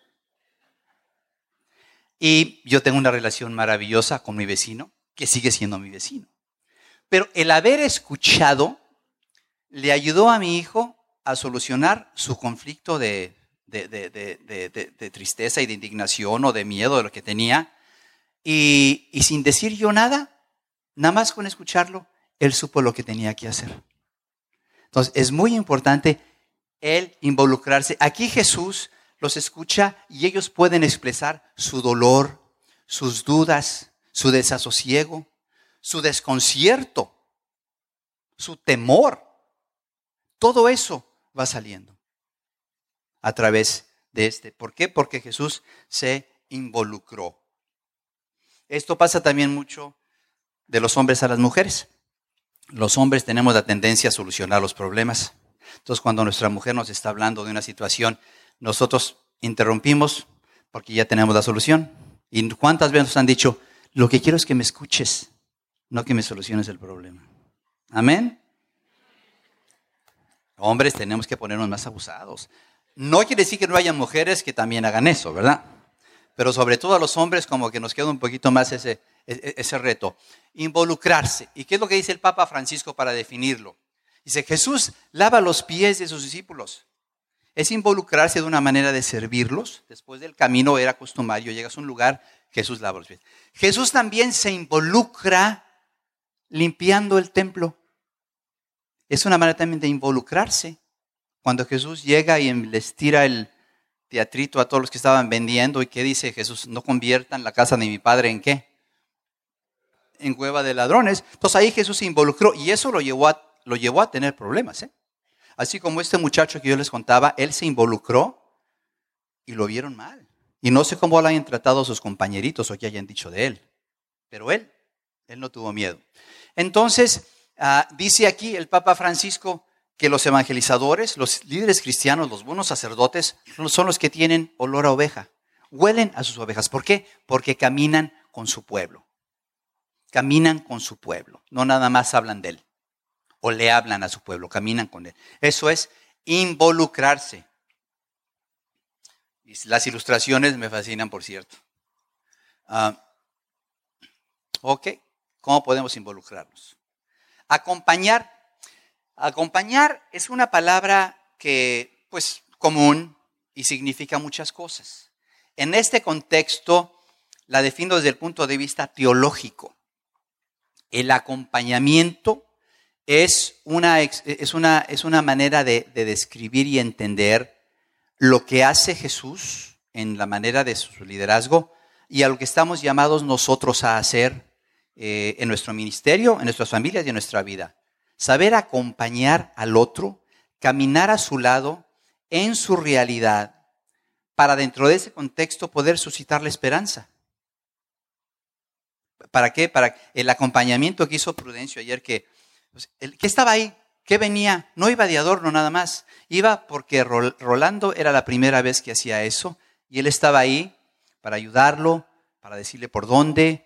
Y yo tengo una relación maravillosa con mi vecino, que sigue siendo mi vecino. Pero el haber escuchado le ayudó a mi hijo a solucionar su conflicto de, tristeza y de indignación o de miedo de lo que tenía. Y, y sin decir yo nada, nada más con escucharlo, él supo lo que tenía que hacer. Entonces, es muy importante el involucrarse. Aquí Jesús los escucha y ellos pueden expresar su dolor, sus dudas, su desasosiego, su desconcierto, su temor. Todo eso va saliendo a través de este. ¿Por qué? Porque Jesús se involucró. Esto pasa también mucho de los hombres a las mujeres. los hombres tenemos la tendencia a solucionar los problemas. Entonces, cuando nuestra mujer nos está hablando de una situación, nosotros interrumpimos porque ya tenemos la solución. ¿Y cuántas veces nos han dicho, lo que quiero es que me escuches, no que me soluciones el problema? Amén. Hombres, tenemos que ponernos más abusados. No quiere decir que no haya mujeres que también hagan eso, ¿verdad? Pero sobre todo a los hombres como que nos queda un poquito más ese, ese, ese reto. Involucrarse. ¿Y qué es lo que dice el Papa Francisco para definirlo? Dice, Jesús lava los pies de sus discípulos. Es involucrarse de una manera de servirlos. Después del camino era customarios, llegas a un lugar, Jesús lava los pies. Jesús también se involucra limpiando el templo. Es una manera también de involucrarse. Cuando Jesús llega y les tira el teatrito a todos los que estaban vendiendo, ¿y qué dice Jesús? No conviertan la casa de mi padre en qué? En cueva de ladrones. Entonces ahí Jesús se involucró y eso lo llevó a, lo llevó a tener problemas. ¿eh? Así como este muchacho que yo les contaba, él se involucró y lo vieron mal. Y no sé cómo lo hayan tratado sus compañeritos o qué hayan dicho de él. Pero él, él no tuvo miedo. Entonces, uh, dice aquí el Papa Francisco que los evangelizadores, los líderes cristianos, los buenos sacerdotes, son los que tienen olor a oveja. Huelen a sus ovejas. ¿Por qué? Porque caminan con su pueblo. Caminan con su pueblo. No nada más hablan de él. O le hablan a su pueblo, caminan con él. Eso es involucrarse. Las ilustraciones me fascinan, por cierto. Uh, ok, ¿cómo podemos involucrarnos? Acompañar. Acompañar es una palabra que, pues, común y significa muchas cosas. En este contexto, la defino desde el punto de vista teológico. El acompañamiento es una, es una, es una manera de, de describir y entender lo que hace Jesús en la manera de su liderazgo y a lo que estamos llamados nosotros a hacer eh, en nuestro ministerio, en nuestras familias y en nuestra vida. Saber acompañar al otro, caminar a su lado en su realidad, para dentro de ese contexto poder suscitar la esperanza. ¿Para qué? Para el acompañamiento que hizo Prudencio ayer, que, pues, que estaba ahí, que venía, no iba de adorno nada más, iba porque Rolando era la primera vez que hacía eso y él estaba ahí para ayudarlo, para decirle por dónde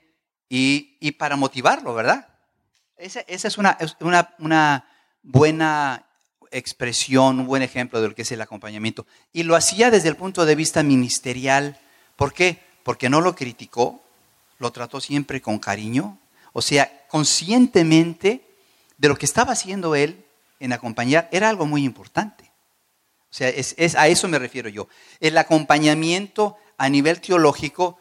y, y para motivarlo, ¿verdad? Esa, esa es, una, una, buena expresión, un buen ejemplo de lo que es el acompañamiento. Y lo hacía desde el punto de vista ministerial. ¿Por qué? Porque no lo criticó, lo trató siempre con cariño, o sea, conscientemente de lo que estaba haciendo él en acompañar, era algo muy importante. O sea, es, a eso me refiero yo. El acompañamiento a nivel teológico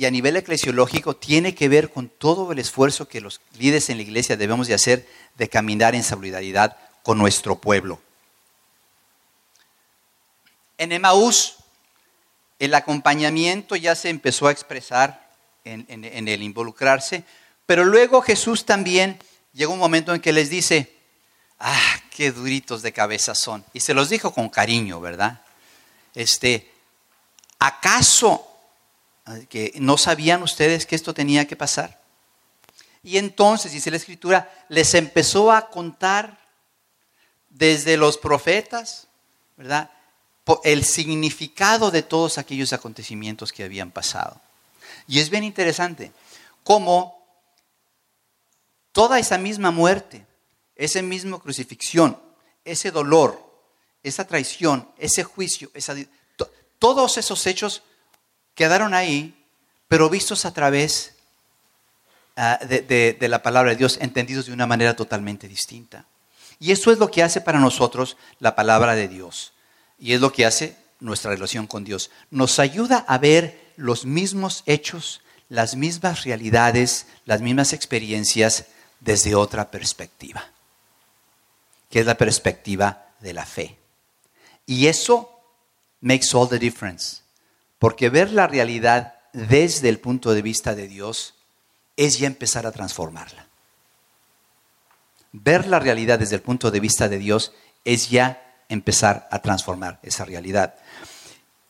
y a nivel eclesiológico tiene que ver con todo el esfuerzo que los líderes en la iglesia debemos de hacer de caminar en solidaridad con nuestro pueblo. En Emaús, el acompañamiento ya se empezó a expresar en, en el involucrarse, pero luego Jesús también llegó un momento en que les dice, ah, qué duritos de cabeza son. Y se los dijo con cariño, ¿verdad? Este, ¿acaso que no sabían ustedes que esto tenía que pasar? Y entonces, dice la escritura, les empezó a contar desde los profetas, ¿verdad? El significado de todos aquellos acontecimientos que habían pasado. Y es bien interesante cómo toda esa misma muerte, esa misma crucifixión, ese dolor, esa traición, ese juicio, todos esos hechos quedaron ahí, pero vistos a través ah, de, de la palabra de Dios, entendidos de una manera totalmente distinta. Y eso es lo que hace para nosotros la palabra de Dios. Y es lo que hace nuestra relación con Dios. Nos ayuda a ver los mismos hechos, las mismas realidades, las mismas experiencias desde otra perspectiva que es la perspectiva de la fe. Y eso makes all the difference, porque ver la realidad desde el punto de vista de Dios es ya empezar a transformarla. Ver la realidad desde el punto de vista de Dios es ya empezar a transformar esa realidad.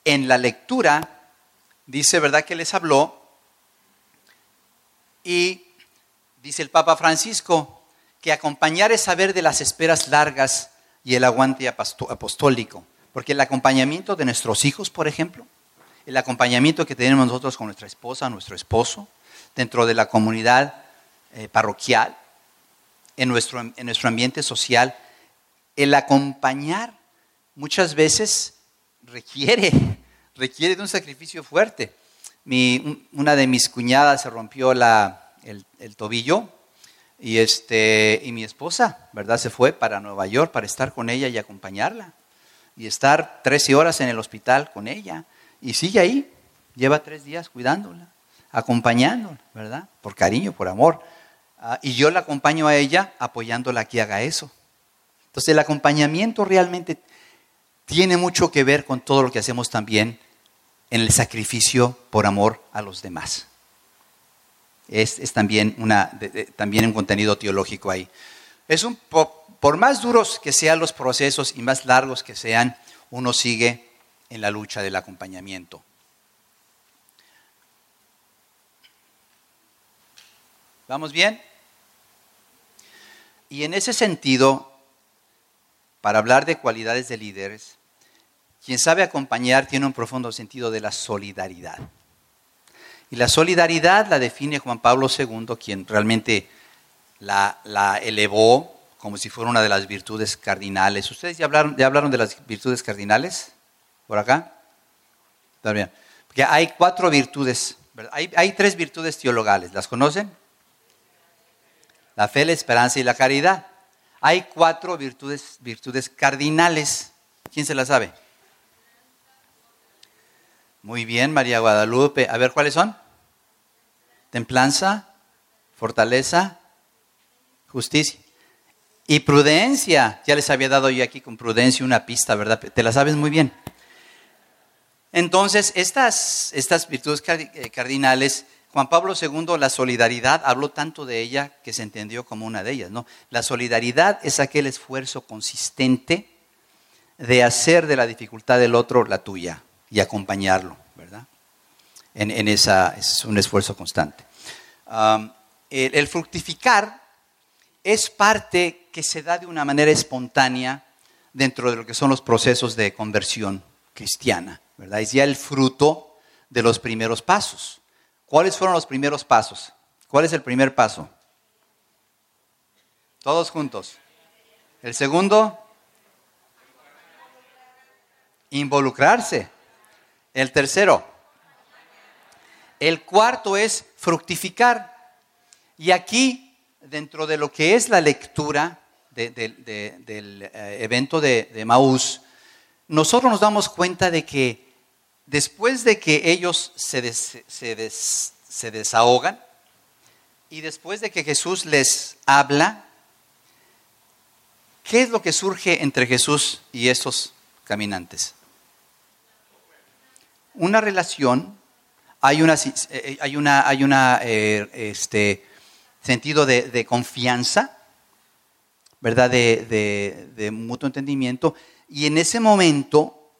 En la lectura dice, ¿verdad? Que les habló y dice el Papa Francisco, que acompañar es saber de las esperas largas y el aguante apostólico. Porque el acompañamiento de nuestros hijos, por ejemplo, el acompañamiento que tenemos nosotros con nuestra esposa, nuestro esposo, dentro de la comunidad eh, parroquial, en nuestro, en nuestro ambiente social, el acompañar muchas veces requiere, requiere de un sacrificio fuerte. Mi, una de mis cuñadas se rompió la, el, el, tobillo y, este, y mi esposa, ¿verdad? Se fue para Nueva York para estar con ella y acompañarla. Y estar 13 horas en el hospital con ella. Y sigue ahí, lleva tres días cuidándola, acompañándola, ¿verdad? Por cariño, por amor. Ah, y yo la acompaño a ella apoyándola a que haga eso. Entonces el acompañamiento realmente tiene mucho que ver con todo lo que hacemos también en el sacrificio por amor a los demás. Es, también, una, también un contenido teológico ahí. Es un, por más duros que sean los procesos y más largos que sean, uno sigue en la lucha del acompañamiento. ¿Vamos bien? Y en ese sentido, para hablar de cualidades de líderes, quien sabe acompañar tiene un profundo sentido de la solidaridad. Y la solidaridad la define Juan Pablo II, quien realmente la, elevó como si fuera una de las virtudes cardinales. ¿Ustedes ya hablaron, ya hablaron de las virtudes cardinales? ¿Por acá? Está bien. Porque hay cuatro virtudes. Hay, hay, tres virtudes teologales. ¿Las conocen? La fe, la esperanza y la caridad. Hay cuatro virtudes, virtudes cardinales. ¿Quién se las sabe? Muy bien, María Guadalupe. A ver, ¿cuáles son? Templanza, fortaleza, justicia. Y prudencia. Ya les había dado yo aquí con prudencia una pista, ¿verdad? Te la sabes muy bien. Entonces, estas, estas virtudes eh, cardinales, Juan Pablo II, la solidaridad, habló tanto de ella que se entendió como una de ellas, ¿no? La solidaridad es aquel esfuerzo consistente de hacer de la dificultad del otro la tuya y acompañarlo, ¿verdad? En, esa es un esfuerzo constante. el, fructificar es parte que se da de una manera espontánea dentro de lo que son los procesos de conversión cristiana, ¿verdad? Es ya el fruto de los primeros pasos. ¿Cuáles fueron los primeros pasos? ¿Cuál es el primer paso? Todos juntos. El segundo, involucrarse. El tercero. El cuarto es fructificar. Y aquí, dentro de lo que es la lectura del eh, evento de, de Maús, nosotros nos damos cuenta de que después de que ellos se, se desahogan y después de que Jesús les habla, ¿qué es lo que surge entre Jesús y estos caminantes? una relación, hay una, eh, hay una, hay una eh, este, sentido de, confianza, ¿verdad? De, mutuo entendimiento. Y en ese momento,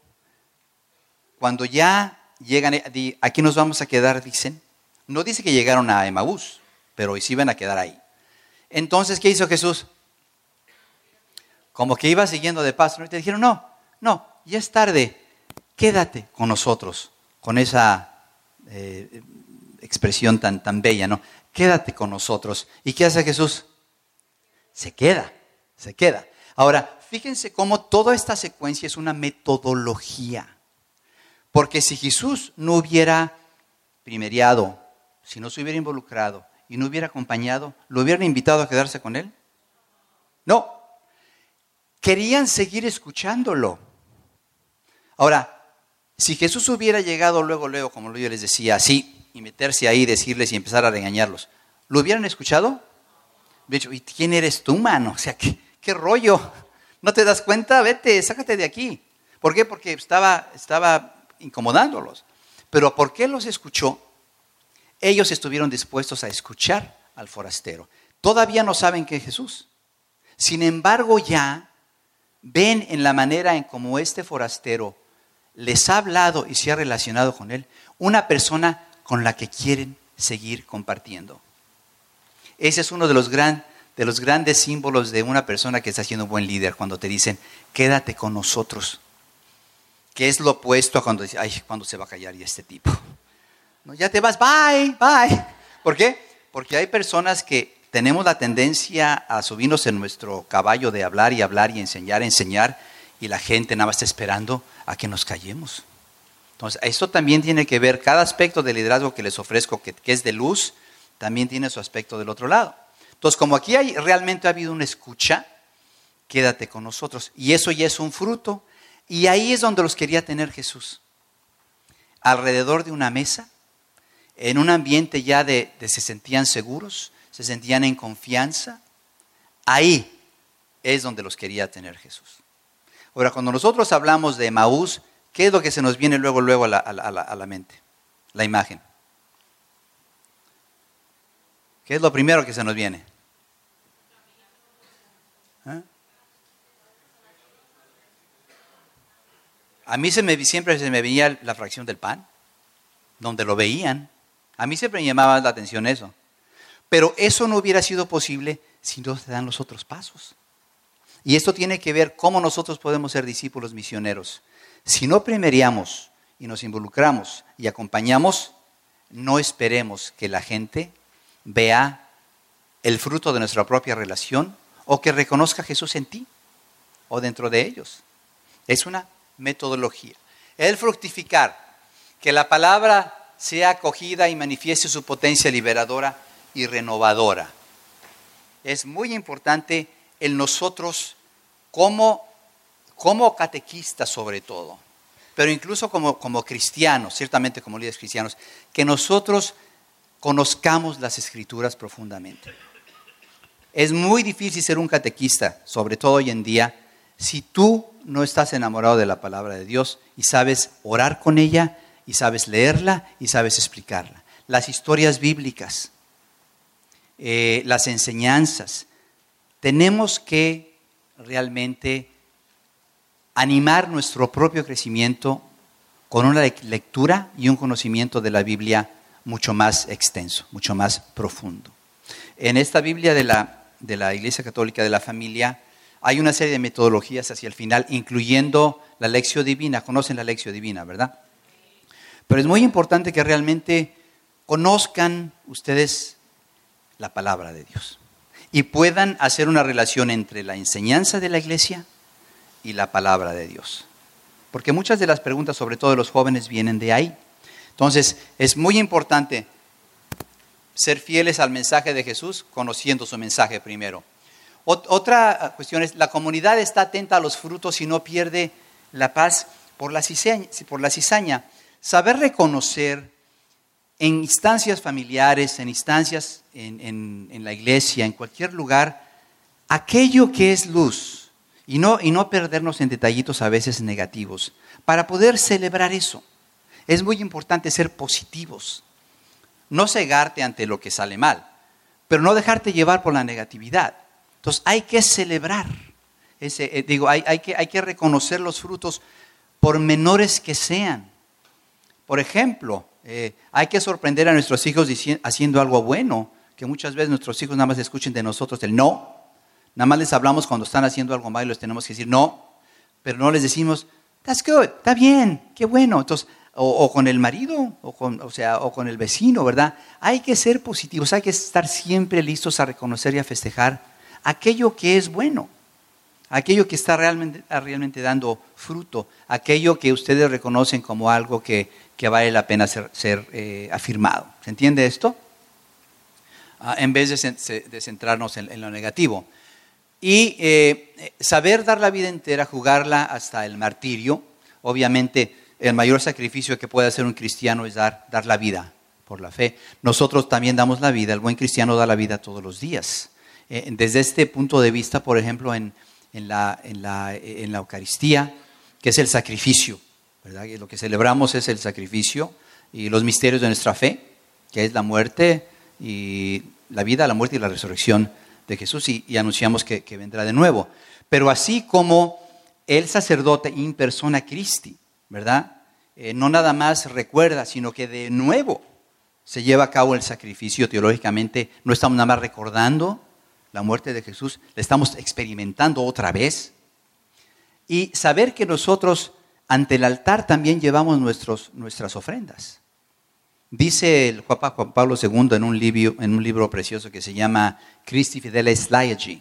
cuando ya llegan, eh, aquí nos vamos a quedar, dicen, no dice que llegaron a Emaús, pero hoy sí a quedar ahí. Entonces, ¿qué hizo Jesús? Como que iba siguiendo de paso. Y te dijeron, no, no, ya es tarde quédate con nosotros, con esa eh, expresión tan, tan bella, ¿no? Quédate con nosotros. ¿Y qué hace Jesús? Se queda, se queda. Ahora, fíjense cómo toda esta secuencia es una metodología. Porque si Jesús no hubiera primeriado, si no se hubiera involucrado y no hubiera acompañado, ¿lo hubieran invitado a quedarse con él? No. Querían seguir escuchándolo. Ahora, si Jesús hubiera llegado luego, luego, como yo les decía, así, y meterse ahí, decirles y empezar a regañarlos, ¿lo hubieran escuchado? De hecho, ¿y quién eres tú, mano? O sea, ¿qué, qué rollo? ¿No te das cuenta? Vete, sácate de aquí. ¿Por qué? Porque estaba, estaba incomodándolos. Pero ¿por qué los escuchó? Ellos estuvieron dispuestos a escuchar al forastero. Todavía no saben que es Jesús. Sin embargo, ya ven en la manera en cómo este forastero les ha hablado y se ha relacionado con Él, una persona con la que quieren seguir compartiendo. Ese es uno de los, gran, de los grandes símbolos de una persona que está siendo un buen líder cuando te dicen, quédate con nosotros. Que es lo opuesto a cuando dice, ay, ¿cuándo se va a callar ya este tipo? No, ya te vas, bye, bye. ¿Por qué? Porque hay personas que tenemos la tendencia a subirnos en nuestro caballo de hablar y hablar y enseñar, enseñar, y la gente nada más está esperando a que nos callemos. Entonces, esto también tiene que ver, cada aspecto del liderazgo que les ofrezco, que, que es de luz, también tiene su aspecto del otro lado. Entonces, como aquí hay, realmente ha habido una escucha, quédate con nosotros. Y eso ya es un fruto. Y ahí es donde los quería tener Jesús. Alrededor de una mesa, en un ambiente ya de, de se sentían seguros, se sentían en confianza. Ahí es donde los quería tener Jesús. Ahora, cuando nosotros hablamos de Maús, ¿qué es lo que se nos viene luego, luego a la, a la, a la mente? La imagen. ¿Qué es lo primero que se nos viene? A mí se me, siempre se me veía la fracción del pan, donde lo veían. A mí siempre me llamaba la atención eso. Pero eso no hubiera sido posible si no se dan los otros pasos. Y esto tiene que ver cómo nosotros podemos ser discípulos misioneros. Si no primeriamos y nos involucramos y acompañamos, no esperemos que la gente vea el fruto de nuestra propia relación o que reconozca a Jesús en ti o dentro de ellos. Es una metodología. El fructificar, que la palabra sea acogida y manifieste su potencia liberadora y renovadora. Es muy importante en nosotros como, como catequistas sobre todo, pero incluso como, como cristianos, ciertamente como líderes cristianos, que nosotros conozcamos las escrituras profundamente. Es muy difícil ser un catequista, sobre todo hoy en día, si tú no estás enamorado de la palabra de Dios y sabes orar con ella y sabes leerla y sabes explicarla. Las historias bíblicas, eh, las enseñanzas. Tenemos que realmente animar nuestro propio crecimiento con una lectura y un conocimiento de la Biblia mucho más extenso, mucho más profundo. En esta Biblia de la de la Iglesia Católica de la Familia, hay una serie de metodologías hacia el final, incluyendo la lección divina. Conocen la lección divina, ¿verdad? Pero es muy importante que realmente conozcan ustedes la palabra de Dios y puedan hacer una relación entre la enseñanza de la iglesia y la palabra de Dios. Porque muchas de las preguntas, sobre todo de los jóvenes, vienen de ahí. Entonces, es muy importante ser fieles al mensaje de Jesús, conociendo su mensaje primero. Otra cuestión es, la comunidad está atenta a los frutos y no pierde la paz por la cizaña. Saber reconocer en instancias familiares, en instancias en, la iglesia, en cualquier lugar, aquello que es luz y no, y no perdernos en detallitos a veces negativos, para poder celebrar eso. Es muy importante ser positivos no cegarte ante lo que sale mal, pero no dejarte llevar por la negatividad. Entonces hay que celebrar, eh, digo, hay, que, reconocer los frutos por menores que sean. Por ejemplo, eh, hay que sorprender a nuestros hijos haciendo algo bueno, que muchas veces nuestros hijos nada más escuchen de nosotros el no. Nada más les hablamos cuando están haciendo algo malo y les tenemos que decir no, pero no les decimos, that's good, está bien, qué bueno. Entonces o, con el marido, o con, o, sea, o con el vecino, ¿verdad? Hay que ser positivos, hay que estar siempre listos a reconocer y a festejar aquello que es bueno, aquello que está realmente, dando fruto, aquello que ustedes reconocen como algo que, que vale la pena ser, ser eh, afirmado. ¿Se entiende esto? Ah, en vez de, centrarnos en, en, lo negativo. Y eh, saber dar la vida entera, jugarla hasta el martirio, obviamente el mayor sacrificio que puede hacer un cristiano es dar, dar la vida por la fe. Nosotros también damos la vida, el buen cristiano da la vida todos los días. Eh, desde este punto de vista, por ejemplo, en, la, en, la, la Eucaristía, que es el sacrificio, lo que celebramos es el sacrificio y los misterios de nuestra fe, que es la muerte y la vida, la muerte y la resurrección de Jesús, y, anunciamos que, vendrá de nuevo. Pero así como el sacerdote in persona Christi. Eh, no nada más recuerda, sino que de nuevo se lleva a cabo el sacrificio teológicamente. No estamos nada más recordando la muerte de Jesús, la estamos experimentando otra vez. Y saber que nosotros ante el altar también llevamos nuestros, nuestras ofrendas. Dice el Papa Juan Pablo II en un libro, en un libro precioso que se llama Christi Fidelis Laici,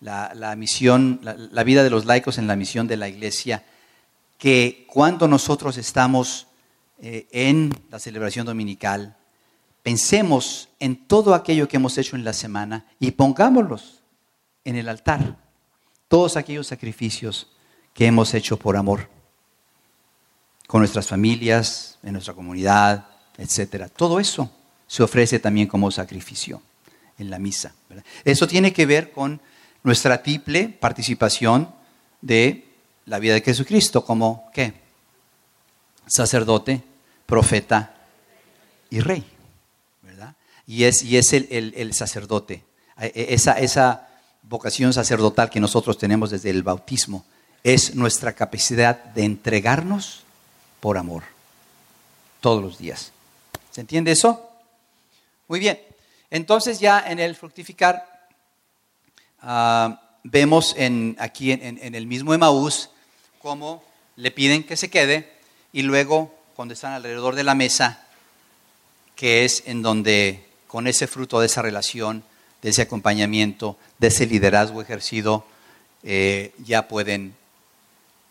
la, misión, la, vida de los laicos en la misión de la iglesia, que cuando nosotros estamos eh, en la celebración dominical, pensemos en todo aquello que hemos hecho en la semana y pongámoslos en el altar, todos aquellos sacrificios que hemos hecho por amor, con nuestras familias, en nuestra comunidad, etcétera. Todo eso se ofrece también como sacrificio en la misa. Eso tiene que ver con nuestra triple participación de la vida de Jesucristo como ¿qué? Sacerdote, profeta y rey. Y es, y es el, sacerdote. E, esa, esa vocación sacerdotal que nosotros tenemos desde el bautismo es nuestra capacidad de entregarnos por amor todos los días. ¿Se entiende eso? Muy bien. Entonces ya en el fructificar ah, vemos en, aquí en, en, el mismo Emaús cómo le piden que se quede y luego cuando están alrededor de la mesa, que es en donde con ese fruto de esa relación, de ese acompañamiento, de ese liderazgo ejercido, eh, ya pueden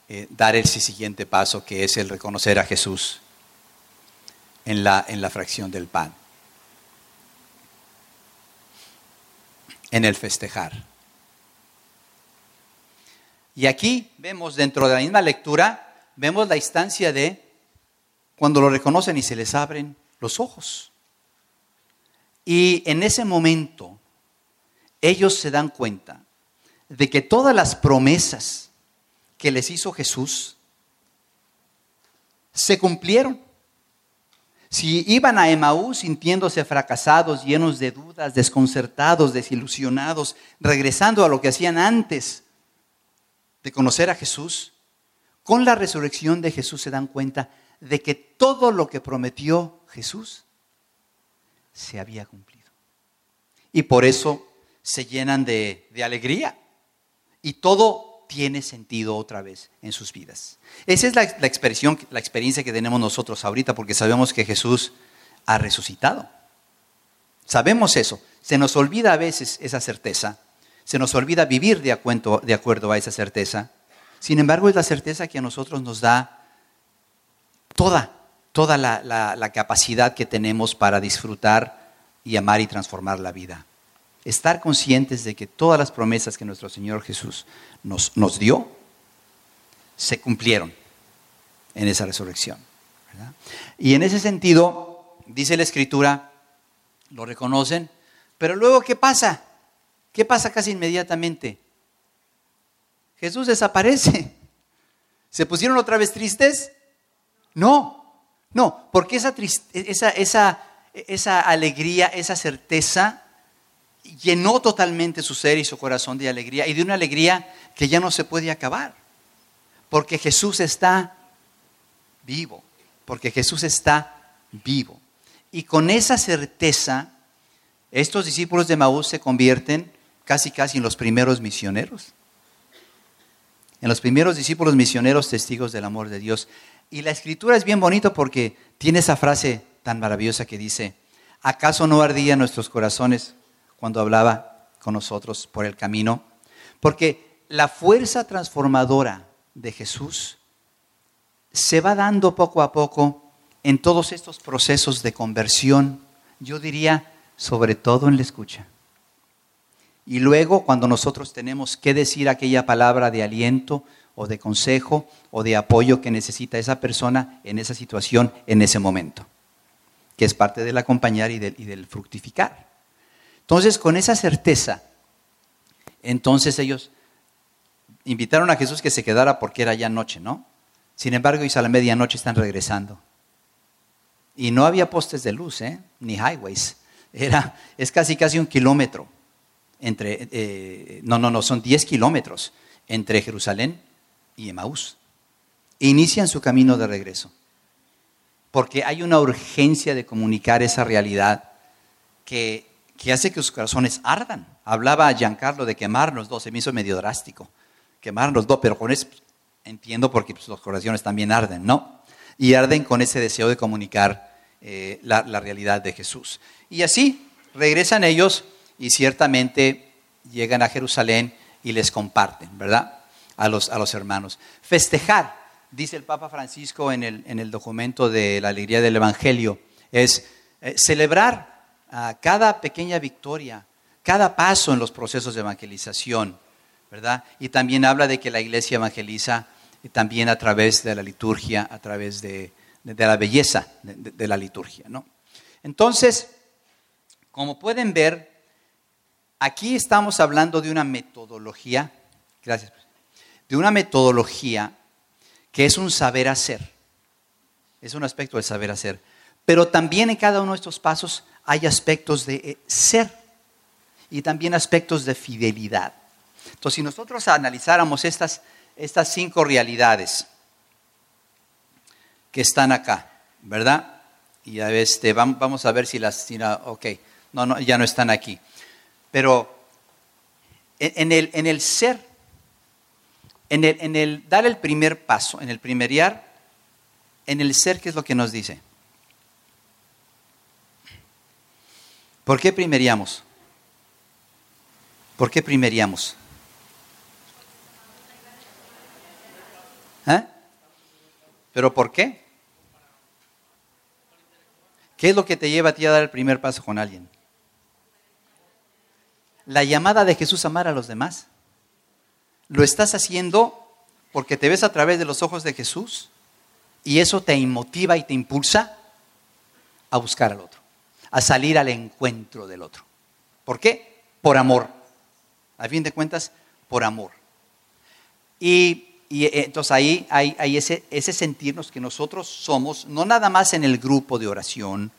eh, dar ese siguiente paso que es el reconocer a Jesús en la, en la fracción del pan, en el festejar. Y aquí vemos dentro de la misma lectura, vemos la instancia de cuando lo reconocen y se les abren los ojos. Y en ese momento ellos se dan cuenta de que todas las promesas que les hizo Jesús se cumplieron. Si iban a Emaú sintiéndose fracasados, llenos de dudas, desconcertados, desilusionados, regresando a lo que hacían antes de conocer a Jesús, con la resurrección de Jesús se dan cuenta de que todo lo que prometió Jesús se había cumplido. Y por eso se llenan de, alegría. Y todo tiene sentido otra vez en sus vidas. Esa es la, expresión, la experiencia que tenemos nosotros ahorita porque sabemos que Jesús ha resucitado. Sabemos eso. Se nos olvida a veces esa certeza. Se nos olvida vivir de acuerdo, de acuerdo a esa certeza. Sin embargo, es la certeza que a nosotros nos da toda, toda la, la capacidad que tenemos para disfrutar y amar y transformar la vida estar conscientes de que todas las promesas que nuestro Señor Jesús nos, nos dio se cumplieron en esa resurrección. Y en ese sentido, dice la Escritura, lo reconocen, pero luego, ¿qué pasa? ¿Qué pasa casi inmediatamente? Jesús desaparece. ¿Se pusieron otra vez tristes? No, no, porque esa, esa, esa, alegría, esa certeza llenó totalmente su ser y su corazón de alegría y de una alegría que ya no se puede acabar. Porque Jesús está vivo, porque Jesús está vivo. Y con esa certeza, estos discípulos de Maús se convierten casi casi en los primeros misioneros. En los primeros discípulos misioneros testigos del amor de Dios. Y la escritura es bien bonito porque tiene esa frase tan maravillosa que dice, ¿acaso no ardían nuestros corazones cuando hablaba con nosotros por el camino, porque la fuerza transformadora de Jesús se va dando poco a poco en todos estos procesos de conversión, yo diría, sobre todo en la escucha. Y luego cuando nosotros tenemos que decir aquella palabra de aliento o de consejo o de apoyo que necesita esa persona en esa situación, en ese momento, que es parte del acompañar y del, fructificar. Entonces, con esa certeza, entonces ellos invitaron a Jesús que se quedara porque era ya noche, ¿no? Sin embargo, y a la medianoche están regresando. Y no había postes de luz, ¿eh? ni highways. Era, es casi casi un kilómetro entre, eh, no, no, no, son 10 kilómetros entre Jerusalén y Emaús. Inician su camino de regreso. Porque hay una urgencia de comunicar esa realidad que que hace que sus corazones ardan. Hablaba Giancarlo de quemarnos dos, se me hizo medio drástico. Quemarnos dos, pero con eso entiendo porque pues, los corazones también arden, ¿no? Y arden con ese deseo de comunicar eh, la, realidad de Jesús. Y así regresan ellos y ciertamente llegan a Jerusalén y les comparten, ¿verdad? A los, a los hermanos. Festejar, dice el Papa Francisco en el, en el documento de la alegría del Evangelio, es eh, celebrar cada pequeña victoria, cada paso en los procesos de evangelización, ¿verdad? Y también habla de que la iglesia evangeliza también a través de la liturgia, a través de, la belleza de, la liturgia, ¿no? Entonces, como pueden ver, aquí estamos hablando de una metodología, gracias, de una metodología que es un saber hacer, es un aspecto del saber hacer, pero también en cada uno de estos pasos hay aspectos de eh, ser y también aspectos de fidelidad. Entonces, si nosotros analizáramos estas, estas cinco realidades que están acá, ¿verdad? Y a este, vamos a ver si las, si ok, no, no, ya no están aquí. Pero en el, en el ser, en el, en el dar el primer paso, en el primeriar, en el ser, ¿qué es lo que nos dice? ¿Por qué primeríamos? ¿Por qué primeríamos? ¿Eh? ¿Pero por qué? ¿Qué es lo que te lleva a ti a dar el primer paso con alguien? La llamada de Jesús a amar a los demás. ¿Lo estás haciendo porque te ves a través de los ojos de Jesús? Y eso te motiva y te impulsa a buscar al otro a salir al encuentro del otro. ¿Por qué? Por amor. A fin de cuentas, por amor. Y, eh, entonces ahí hay, ese sentirnos que nosotros somos, no nada más en el grupo de oración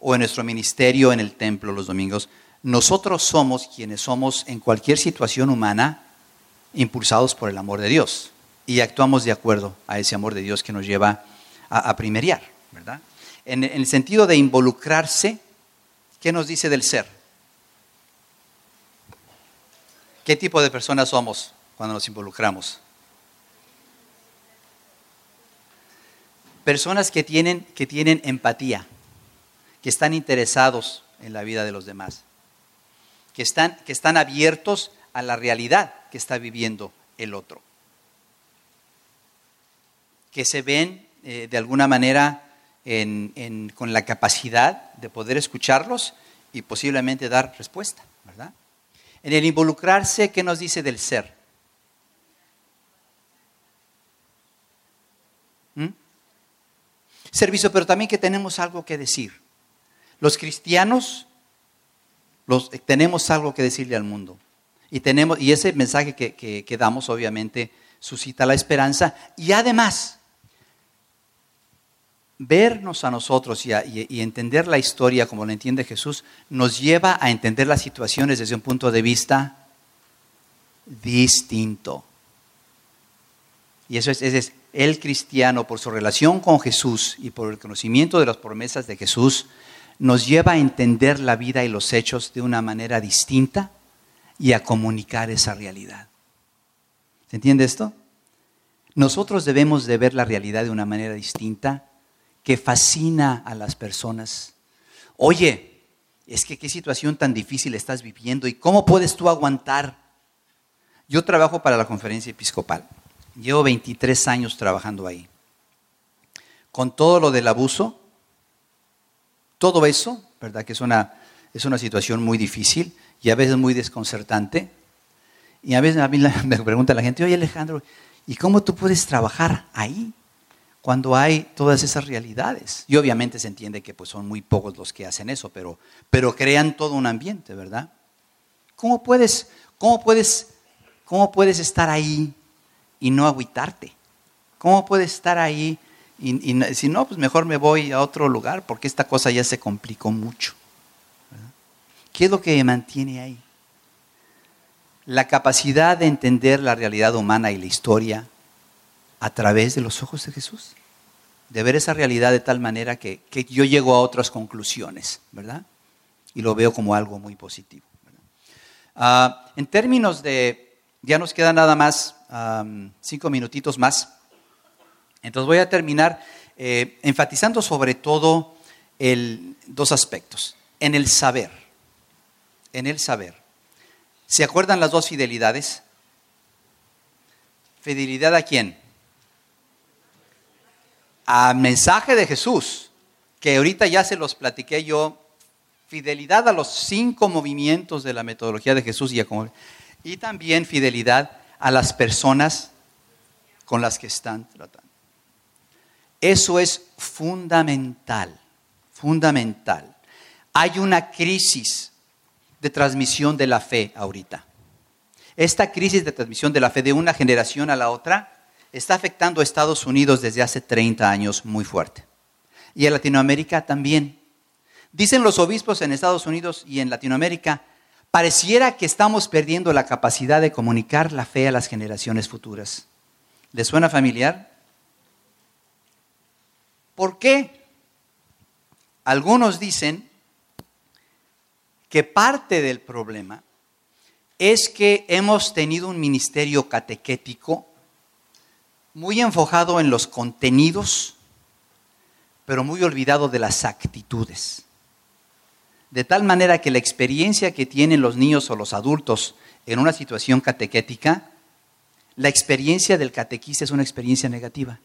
o en nuestro ministerio en el templo los domingos, nosotros somos quienes somos en cualquier situación humana impulsados por el amor de Dios y actuamos de acuerdo a ese amor de Dios que nos lleva a, a ¿verdad? en el sentido de involucrarse ¿Qué nos dice del ser? ¿Qué tipo de personas somos cuando nos involucramos? Personas que tienen, que tienen empatía, que están interesados en la vida de los demás, que están, que están abiertos a la realidad que está viviendo el otro, que se ven eh, de alguna manera con la capacidad de poder escucharlos y posiblemente dar respuesta, ¿verdad? En el involucrarse, ¿qué nos dice del ser? ¿Mm? Servicio, pero también que tenemos algo que decir. Los cristianos tenemos algo que decirle al mundo. Y, tenemos, y ese mensaje que, que damos, obviamente, suscita la esperanza. Y además, vernos a nosotros y, entender la historia como la entiende Jesús nos lleva a entender las situaciones desde un punto de vista distinto. Y eso es, es, el cristiano, por su relación con Jesús y por el conocimiento de las promesas de Jesús, nos lleva a entender la vida y los hechos de una manera distinta y a comunicar esa realidad. ¿Se entiende esto? Nosotros debemos de ver la realidad de una manera distinta que fascina a las personas. Oye, es que qué situación tan difícil estás viviendo y cómo puedes tú aguantar. Yo trabajo para la conferencia episcopal. Llevo 23 años trabajando ahí. Con todo lo del abuso, todo eso, ¿verdad? Que es una, es una situación muy difícil y a veces muy desconcertante. Y a veces a mí me pregunta la gente, oye Alejandro, ¿y cómo tú puedes trabajar ahí? cuando hay todas esas realidades. Y obviamente se entiende que pues, son muy pocos los que hacen eso, pero, pero crean todo un ambiente, ¿verdad? ¿Cómo puedes, cómo, puedes, ¿Cómo puedes estar ahí y no agüitarte? ¿Cómo puedes estar ahí y, y, si no, pues mejor me voy a otro lugar porque esta cosa ya se complicó mucho? ¿Qué es lo que me mantiene ahí? La capacidad de entender la realidad humana y la historia a través de los ojos de Jesús. De ver esa realidad de tal manera que, yo llego a otras conclusiones, ¿verdad? y lo veo como algo muy positivo. Ah, en términos de, ya nos queda nada más cinco minutitos más, entonces voy a terminar eh, enfatizando sobre todo el, dos aspectos. En el saber, en el saber. ¿Se acuerdan las dos fidelidades? ¿Fidelidad a quién? Al mensaje de Jesús, que ahorita ya se los platiqué yo. Fidelidad a los cinco movimientos de la metodología de Jesús y, y también fidelidad a las personas con las que están tratando. Eso es fundamental, fundamental. Hay una crisis de transmisión de la fe ahorita. Esta crisis de transmisión de la fe de una generación a la otra está afectando a Estados Unidos desde hace 30 años muy fuerte. Y a Latinoamérica también. Dicen los obispos en Estados Unidos y en Latinoamérica, pareciera que estamos perdiendo la capacidad de comunicar la fe a las generaciones futuras. ¿Les suena familiar? ¿Por qué? Algunos dicen que parte del problema es que hemos tenido un ministerio catequético muy enfocado en los contenidos, pero muy olvidado de las actitudes. De tal manera que la experiencia que tienen los niños o los adultos en una situación catequética, la experiencia del catequista es una experiencia negativa,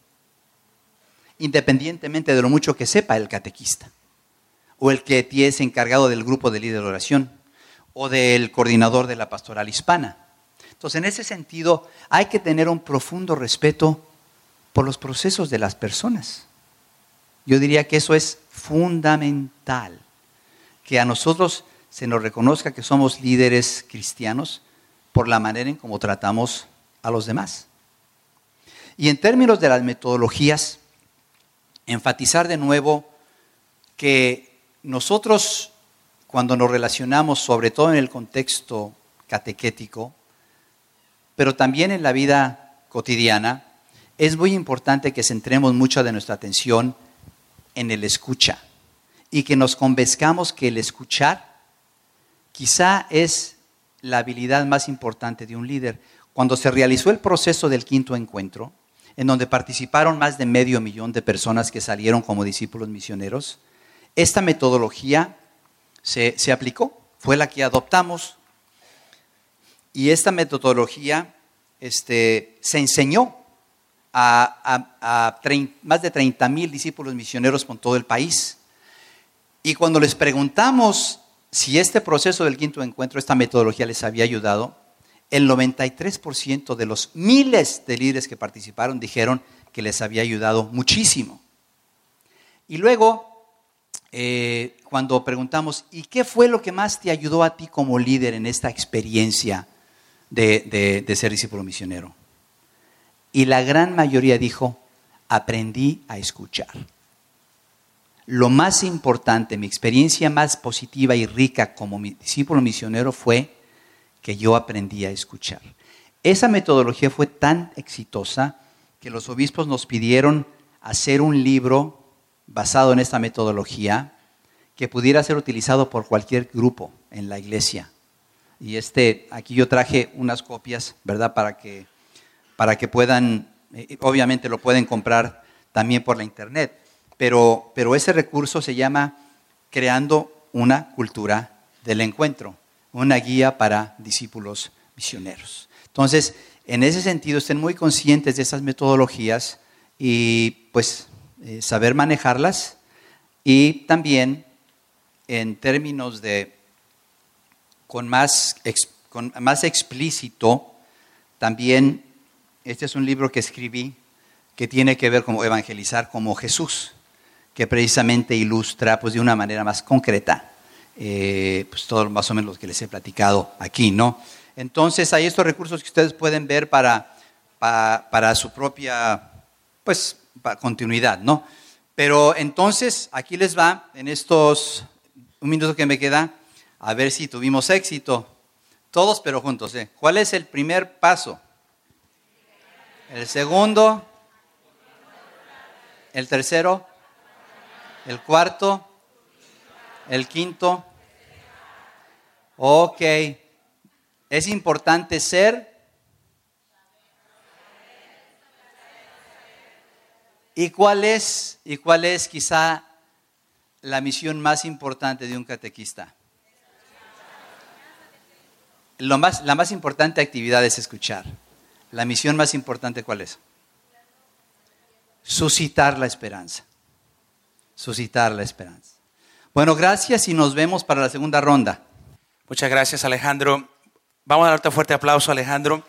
independientemente de lo mucho que sepa el catequista o el que es encargado del grupo de líder de oración o del coordinador de la pastoral hispana. Entonces, en ese sentido, hay que tener un profundo respeto por los procesos de las personas. Yo diría que eso es fundamental, que a nosotros se nos reconozca que somos líderes cristianos por la manera en cómo tratamos a los demás. Y en términos de las metodologías, enfatizar de nuevo que nosotros cuando nos relacionamos, sobre todo en el contexto catequético, pero también en la vida cotidiana, es muy importante que centremos mucha de nuestra atención en el escucha y que nos convenzcamos que el escuchar quizá es la habilidad más importante de un líder. Cuando se realizó el proceso del quinto encuentro, en donde participaron más de medio millón de personas que salieron como discípulos misioneros, esta metodología se, aplicó, fue la que adoptamos. Y esta metodología este, se enseñó a, más de 30 mil discípulos misioneros por todo el país. Y cuando les preguntamos si este proceso del quinto encuentro, esta metodología les había ayudado, el 93% de los miles de líderes que participaron dijeron que les había ayudado muchísimo. Y luego eh, cuando preguntamos, ¿y qué fue lo que más te ayudó a ti como líder en esta experiencia de, de ser discípulo misionero? Y la gran mayoría dijo, aprendí a escuchar. Lo más importante, mi experiencia más positiva y rica como discípulo misionero fue que yo aprendí a escuchar. Esa metodología fue tan exitosa que los obispos nos pidieron hacer un libro basado en esta metodología que pudiera ser utilizado por cualquier grupo en la iglesia. Y este, aquí yo traje unas copias, ¿verdad? Para que, para que puedan, eh, obviamente lo pueden comprar también por la internet, pero, pero ese recurso se llama Creando una cultura del encuentro, una guía para discípulos misioneros. Entonces, en ese sentido, estén muy conscientes de esas metodologías y pues eh, saber manejarlas y también en términos de, con más, con más explícito, también, este es un libro que escribí que tiene que ver con evangelizar como Jesús, que precisamente ilustra pues, de una manera más concreta eh, pues, todo más o menos lo que les he platicado aquí, ¿no? Entonces hay estos recursos que ustedes pueden ver para, para, para su propia pues, continuidad, ¿no? Pero entonces, aquí les va, en estos un minuto que me queda, a ver si tuvimos éxito. Todos, pero juntos. ¿eh? ¿Cuál es el primer paso? El segundo. El tercero. El cuarto. El quinto. Ok. Es importante ser. ¿Y cuál es, y cuál es quizá la misión más importante de un catequista? Lo más, la más importante actividad es escuchar. La misión más importante, ¿cuál es? Suscitar la esperanza. Suscitar la esperanza. Bueno, gracias y nos vemos para la segunda ronda. Muchas gracias, Alejandro. Vamos a darte un fuerte aplauso, Alejandro.